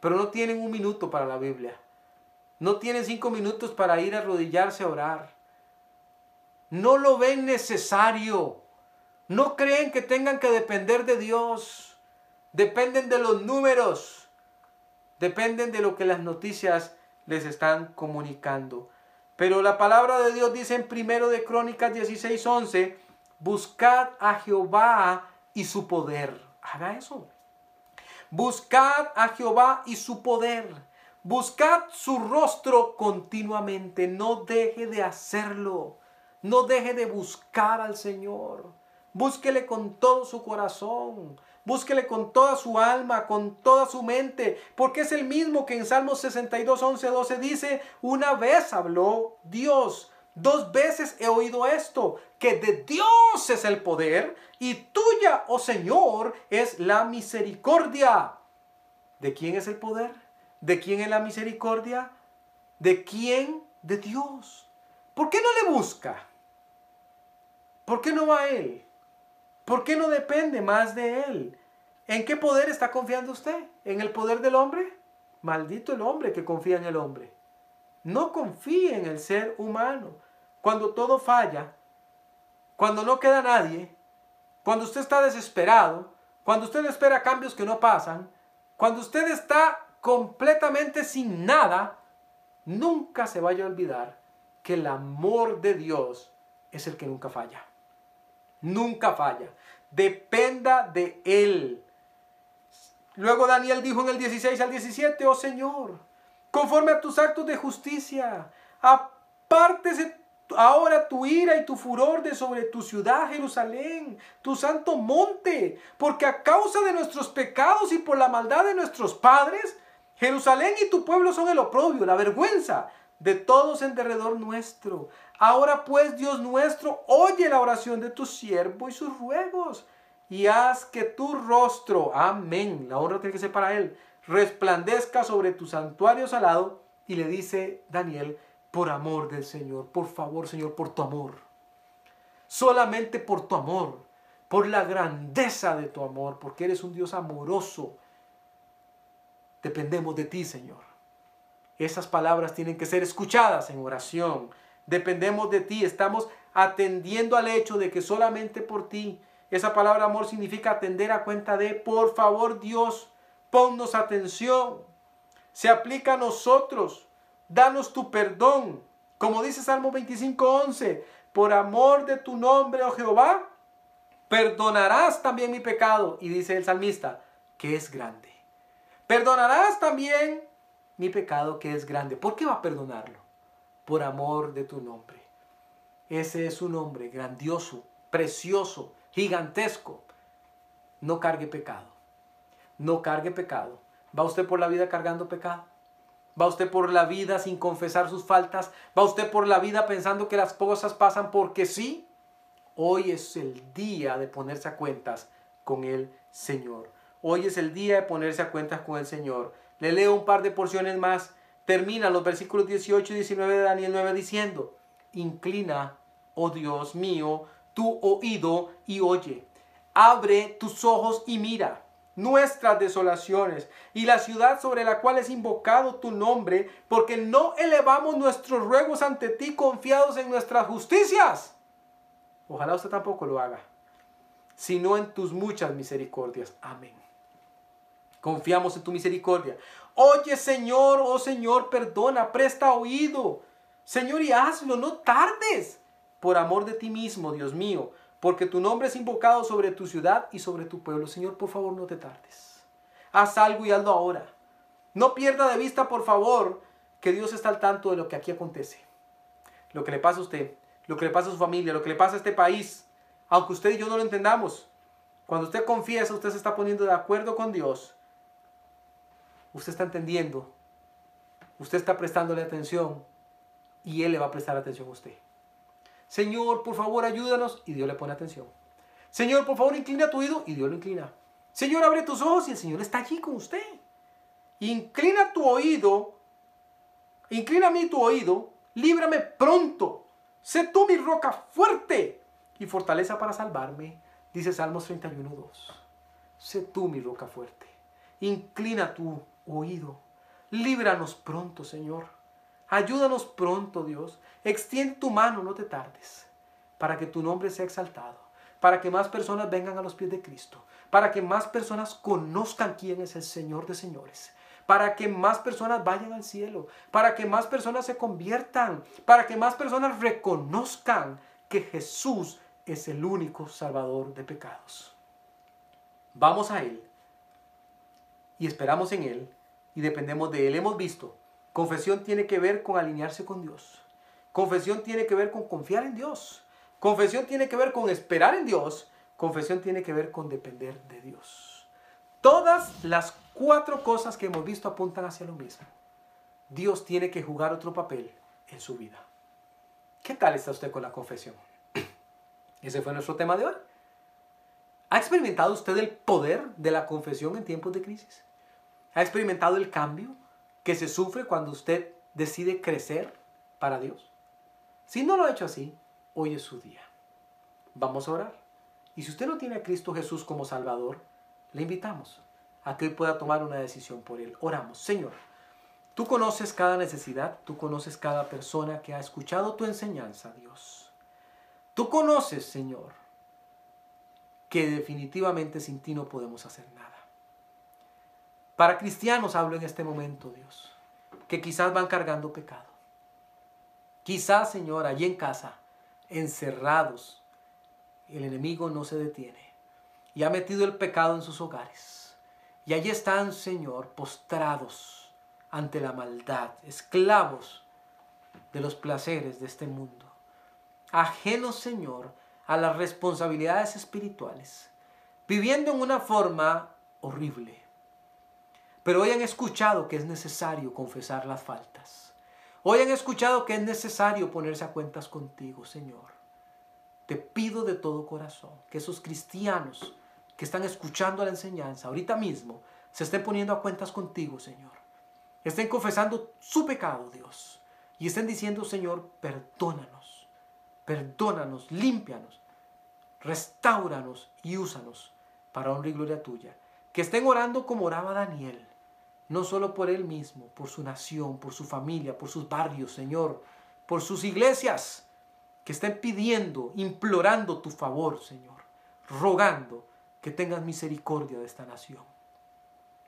pero no tienen un minuto para la Biblia. No tienen cinco minutos para ir a arrodillarse a orar. No lo ven necesario. No creen que tengan que depender de Dios. Dependen de los números. Dependen de lo que las noticias les están comunicando. Pero la palabra de Dios dice en primero de Crónicas 16:11, buscad a Jehová y su poder. Haga eso. Buscad a Jehová y su poder. Buscad su rostro continuamente. No deje de hacerlo. No deje de buscar al Señor. Búsquele con todo su corazón. Búsquele con toda su alma, con toda su mente, porque es el mismo que en Salmos 62, 11, 12 dice, una vez habló Dios, dos veces he oído esto, que de Dios es el poder y tuya, oh Señor, es la misericordia. ¿De quién es el poder? ¿De quién es la misericordia? ¿De quién? De Dios. ¿Por qué no le busca? ¿Por qué no va a Él? ¿Por qué no depende más de Él? ¿En qué poder está confiando usted? ¿En el poder del hombre? Maldito el hombre que confía en el hombre. No confíe en el ser humano. Cuando todo falla, cuando no queda nadie, cuando usted está desesperado, cuando usted espera cambios que no pasan, cuando usted está completamente sin nada, nunca se vaya a olvidar que el amor de Dios es el que nunca falla. Nunca falla. Dependa de Él. Luego Daniel dijo en el 16 al 17, oh Señor, conforme a tus actos de justicia, apártese ahora tu ira y tu furor de sobre tu ciudad, Jerusalén, tu santo monte, porque a causa de nuestros pecados y por la maldad de nuestros padres, Jerusalén y tu pueblo son el oprobio, la vergüenza de todos en derredor nuestro. Ahora pues, Dios nuestro, oye la oración de tu siervo y sus ruegos, y haz que tu rostro, amén, la honra tiene que ser para él, resplandezca sobre tu santuario salado. Y le dice Daniel, por amor del Señor, por favor, Señor, por tu amor. Solamente por tu amor, por la grandeza de tu amor, porque eres un Dios amoroso. Dependemos de ti, Señor. Esas palabras tienen que ser escuchadas en oración. Dependemos de ti. Estamos atendiendo al hecho de que solamente por ti. Esa palabra amor significa atender a cuenta de, por favor Dios, ponnos atención. Se aplica a nosotros danos tu perdón. Como dice Salmo 25:11, por amor de tu nombre, oh Jehová, perdonarás también mi pecado. Y dice el salmista, que es grande. Perdonarás también mi pecado que es grande. ¿Por qué va a perdonarlo? Por amor de tu nombre. Ese es un nombre grandioso, precioso, gigantesco. No cargue pecado. No cargue pecado. ¿Va usted por la vida cargando pecado? Va usted por la vida sin confesar sus faltas. Va usted por la vida pensando que las cosas pasan porque sí. Hoy es el día de ponerse a cuentas con el Señor. Hoy es el día de ponerse a cuentas con el Señor. Le leo un par de porciones más. Termina los versículos 18 y 19 de Daniel 9 diciendo, Inclina, oh Dios mío, tu oído y oye. Abre tus ojos y mira nuestras desolaciones y la ciudad sobre la cual es invocado tu nombre, porque no elevamos nuestros ruegos ante ti confiados en nuestras justicias. Ojalá usted tampoco lo haga, sino en tus muchas misericordias. Amén. Confiamos en tu misericordia. Oye Señor, oh Señor, perdona, presta oído. Señor, y hazlo, no tardes. Por amor de ti mismo, Dios mío, porque tu nombre es invocado sobre tu ciudad y sobre tu pueblo. Señor, por favor, no te tardes. Haz algo y hazlo ahora. No pierda de vista, por favor, que Dios está al tanto de lo que aquí acontece. Lo que le pasa a usted, lo que le pasa a su familia, lo que le pasa a este país, aunque usted y yo no lo entendamos. Cuando usted confiesa, usted se está poniendo de acuerdo con Dios. Usted está entendiendo. Usted está prestándole atención y Él le va a prestar atención a usted. Señor, por favor, ayúdanos. Y Dios le pone atención. Señor, por favor, inclina tu oído. Y Dios lo inclina. Señor, abre tus ojos y el Señor está allí con usted. Inclina tu oído. Inclina a mí tu oído. Líbrame pronto. Sé tú mi roca fuerte y fortaleza para salvarme. Dice Salmos 31.2. Sé tú mi roca fuerte. Inclina tu oído. Líbranos pronto, Señor. Ayúdanos pronto, Dios. Extiende tu mano, no te tardes, para que tu nombre sea exaltado, para que más personas vengan a los pies de Cristo, para que más personas conozcan quién es el Señor de señores, para que más personas vayan al cielo, para que más personas se conviertan, para que más personas reconozcan que Jesús es el único salvador de pecados. Vamos a Él y esperamos en Él y dependemos de Él. Hemos visto, confesión tiene que ver con alinearse con Dios. Confesión tiene que ver con confiar en Dios. Confesión tiene que ver con esperar en Dios. Confesión tiene que ver con depender de Dios. Todas las cuatro cosas que hemos visto apuntan hacia lo mismo. Dios tiene que jugar otro papel en su vida. ¿Qué tal está usted con la confesión? Ese fue nuestro tema de hoy. ¿Ha experimentado usted el poder de la confesión en tiempos de crisis? ¿Ha experimentado el cambio? que se sufre cuando usted decide crecer para Dios? Si no lo ha hecho así, hoy es su día. Vamos a orar. Y si usted no tiene a Cristo Jesús como Salvador, le invitamos a que hoy pueda tomar una decisión por Él. Oramos. Señor, tú conoces cada necesidad, tú conoces cada persona que ha escuchado tu enseñanza, Dios. Tú conoces, Señor, que definitivamente sin ti no podemos hacer nada. Para cristianos hablo en este momento, Dios, que quizás van cargando pecado. Quizás, Señor, allí en casa, encerrados, el enemigo no se detiene y ha metido el pecado en sus hogares. Y allí están, Señor, postrados ante la maldad, esclavos de los placeres de este mundo, ajenos, Señor, a las responsabilidades espirituales, viviendo en una forma horrible. Pero hoy han escuchado que es necesario confesar las faltas. Hoy han escuchado que es necesario ponerse a cuentas contigo, Señor. Te pido de todo corazón que esos cristianos que están escuchando la enseñanza ahorita mismo se estén poniendo a cuentas contigo, Señor. Estén confesando su pecado, Dios. Y estén diciendo, Señor, perdónanos, perdónanos, límpianos, restauranos y úsanos para honra y gloria tuya. Que estén orando como oraba Daniel, no solo por él mismo, por su nación, por su familia, por sus barrios, Señor, por sus iglesias, que estén pidiendo, implorando tu favor, Señor, rogando que tengas misericordia de esta nación.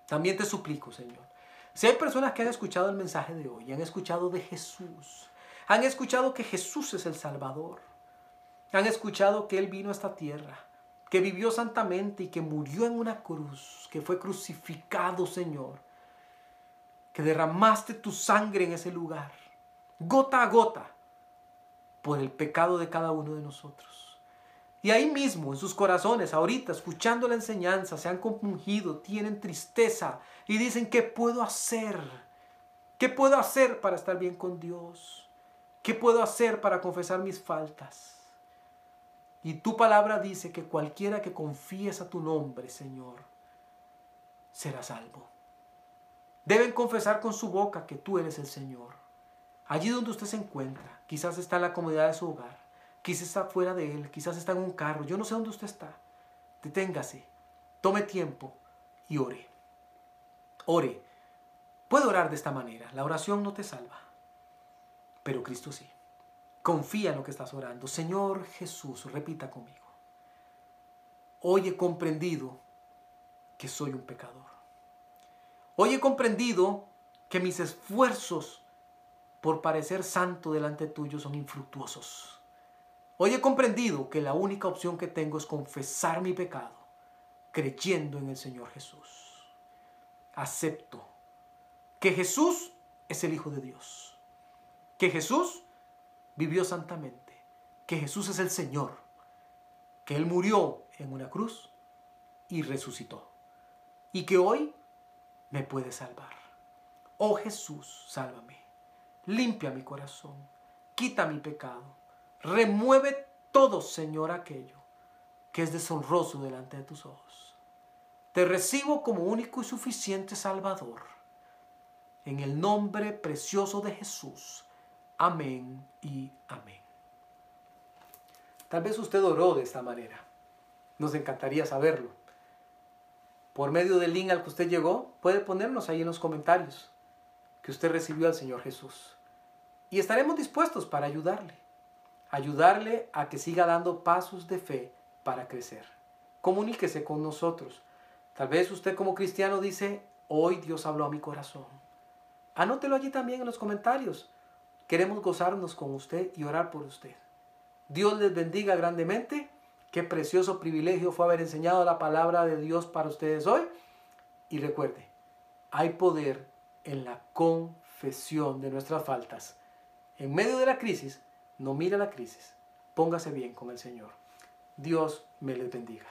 También te suplico, Señor, si hay personas que han escuchado el mensaje de hoy, han escuchado de Jesús, han escuchado que Jesús es el Salvador, han escuchado que Él vino a esta tierra, que vivió santamente y que murió en una cruz, que fue crucificado, Señor, que derramaste tu sangre en ese lugar, gota a gota, por el pecado de cada uno de nosotros. Y ahí mismo, en sus corazones, ahorita, escuchando la enseñanza, se han compungido, tienen tristeza y dicen, ¿qué puedo hacer? ¿Qué puedo hacer para estar bien con Dios? ¿Qué puedo hacer para confesar mis faltas? Y tu palabra dice que cualquiera que confiesa tu nombre, Señor, será salvo. Deben confesar con su boca que tú eres el Señor. Allí donde usted se encuentra, quizás está en la comodidad de su hogar, quizás está fuera de él, quizás está en un carro, yo no sé dónde usted está. Deténgase, tome tiempo y ore. Ore. Puede orar de esta manera. La oración no te salva, pero Cristo sí. Confía en lo que estás orando. Señor Jesús, repita conmigo. Hoy he comprendido que soy un pecador. Hoy he comprendido que mis esfuerzos por parecer santo delante tuyo son infructuosos. Hoy he comprendido que la única opción que tengo es confesar mi pecado, creyendo en el Señor Jesús. Acepto que Jesús es el Hijo de Dios, que Jesús vivió santamente, que Jesús es el Señor, que Él murió en una cruz y resucitó, y que hoy me puede salvar. Oh Jesús, sálvame, limpia mi corazón, quita mi pecado, remueve todo, Señor, aquello que es deshonroso delante de tus ojos. Te recibo como único y suficiente Salvador. En el nombre precioso de Jesús. Amén y amén. Tal vez usted oró de esta manera. Nos encantaría saberlo. Por medio del link al que usted llegó, puede ponernos ahí en los comentarios que usted recibió al Señor Jesús. Y estaremos dispuestos para ayudarle. Ayudarle a que siga dando pasos de fe para crecer. Comuníquese con nosotros. Tal vez usted como cristiano dice, hoy Dios habló a mi corazón. Anótelo allí también en los comentarios. Queremos gozarnos con usted y orar por usted. Dios les bendiga grandemente. Qué precioso privilegio fue haber enseñado la palabra de Dios para ustedes hoy. Y recuerde, hay poder en la confesión de nuestras faltas. En medio de la crisis, no mire la crisis. Póngase bien con el Señor. Dios me les bendiga.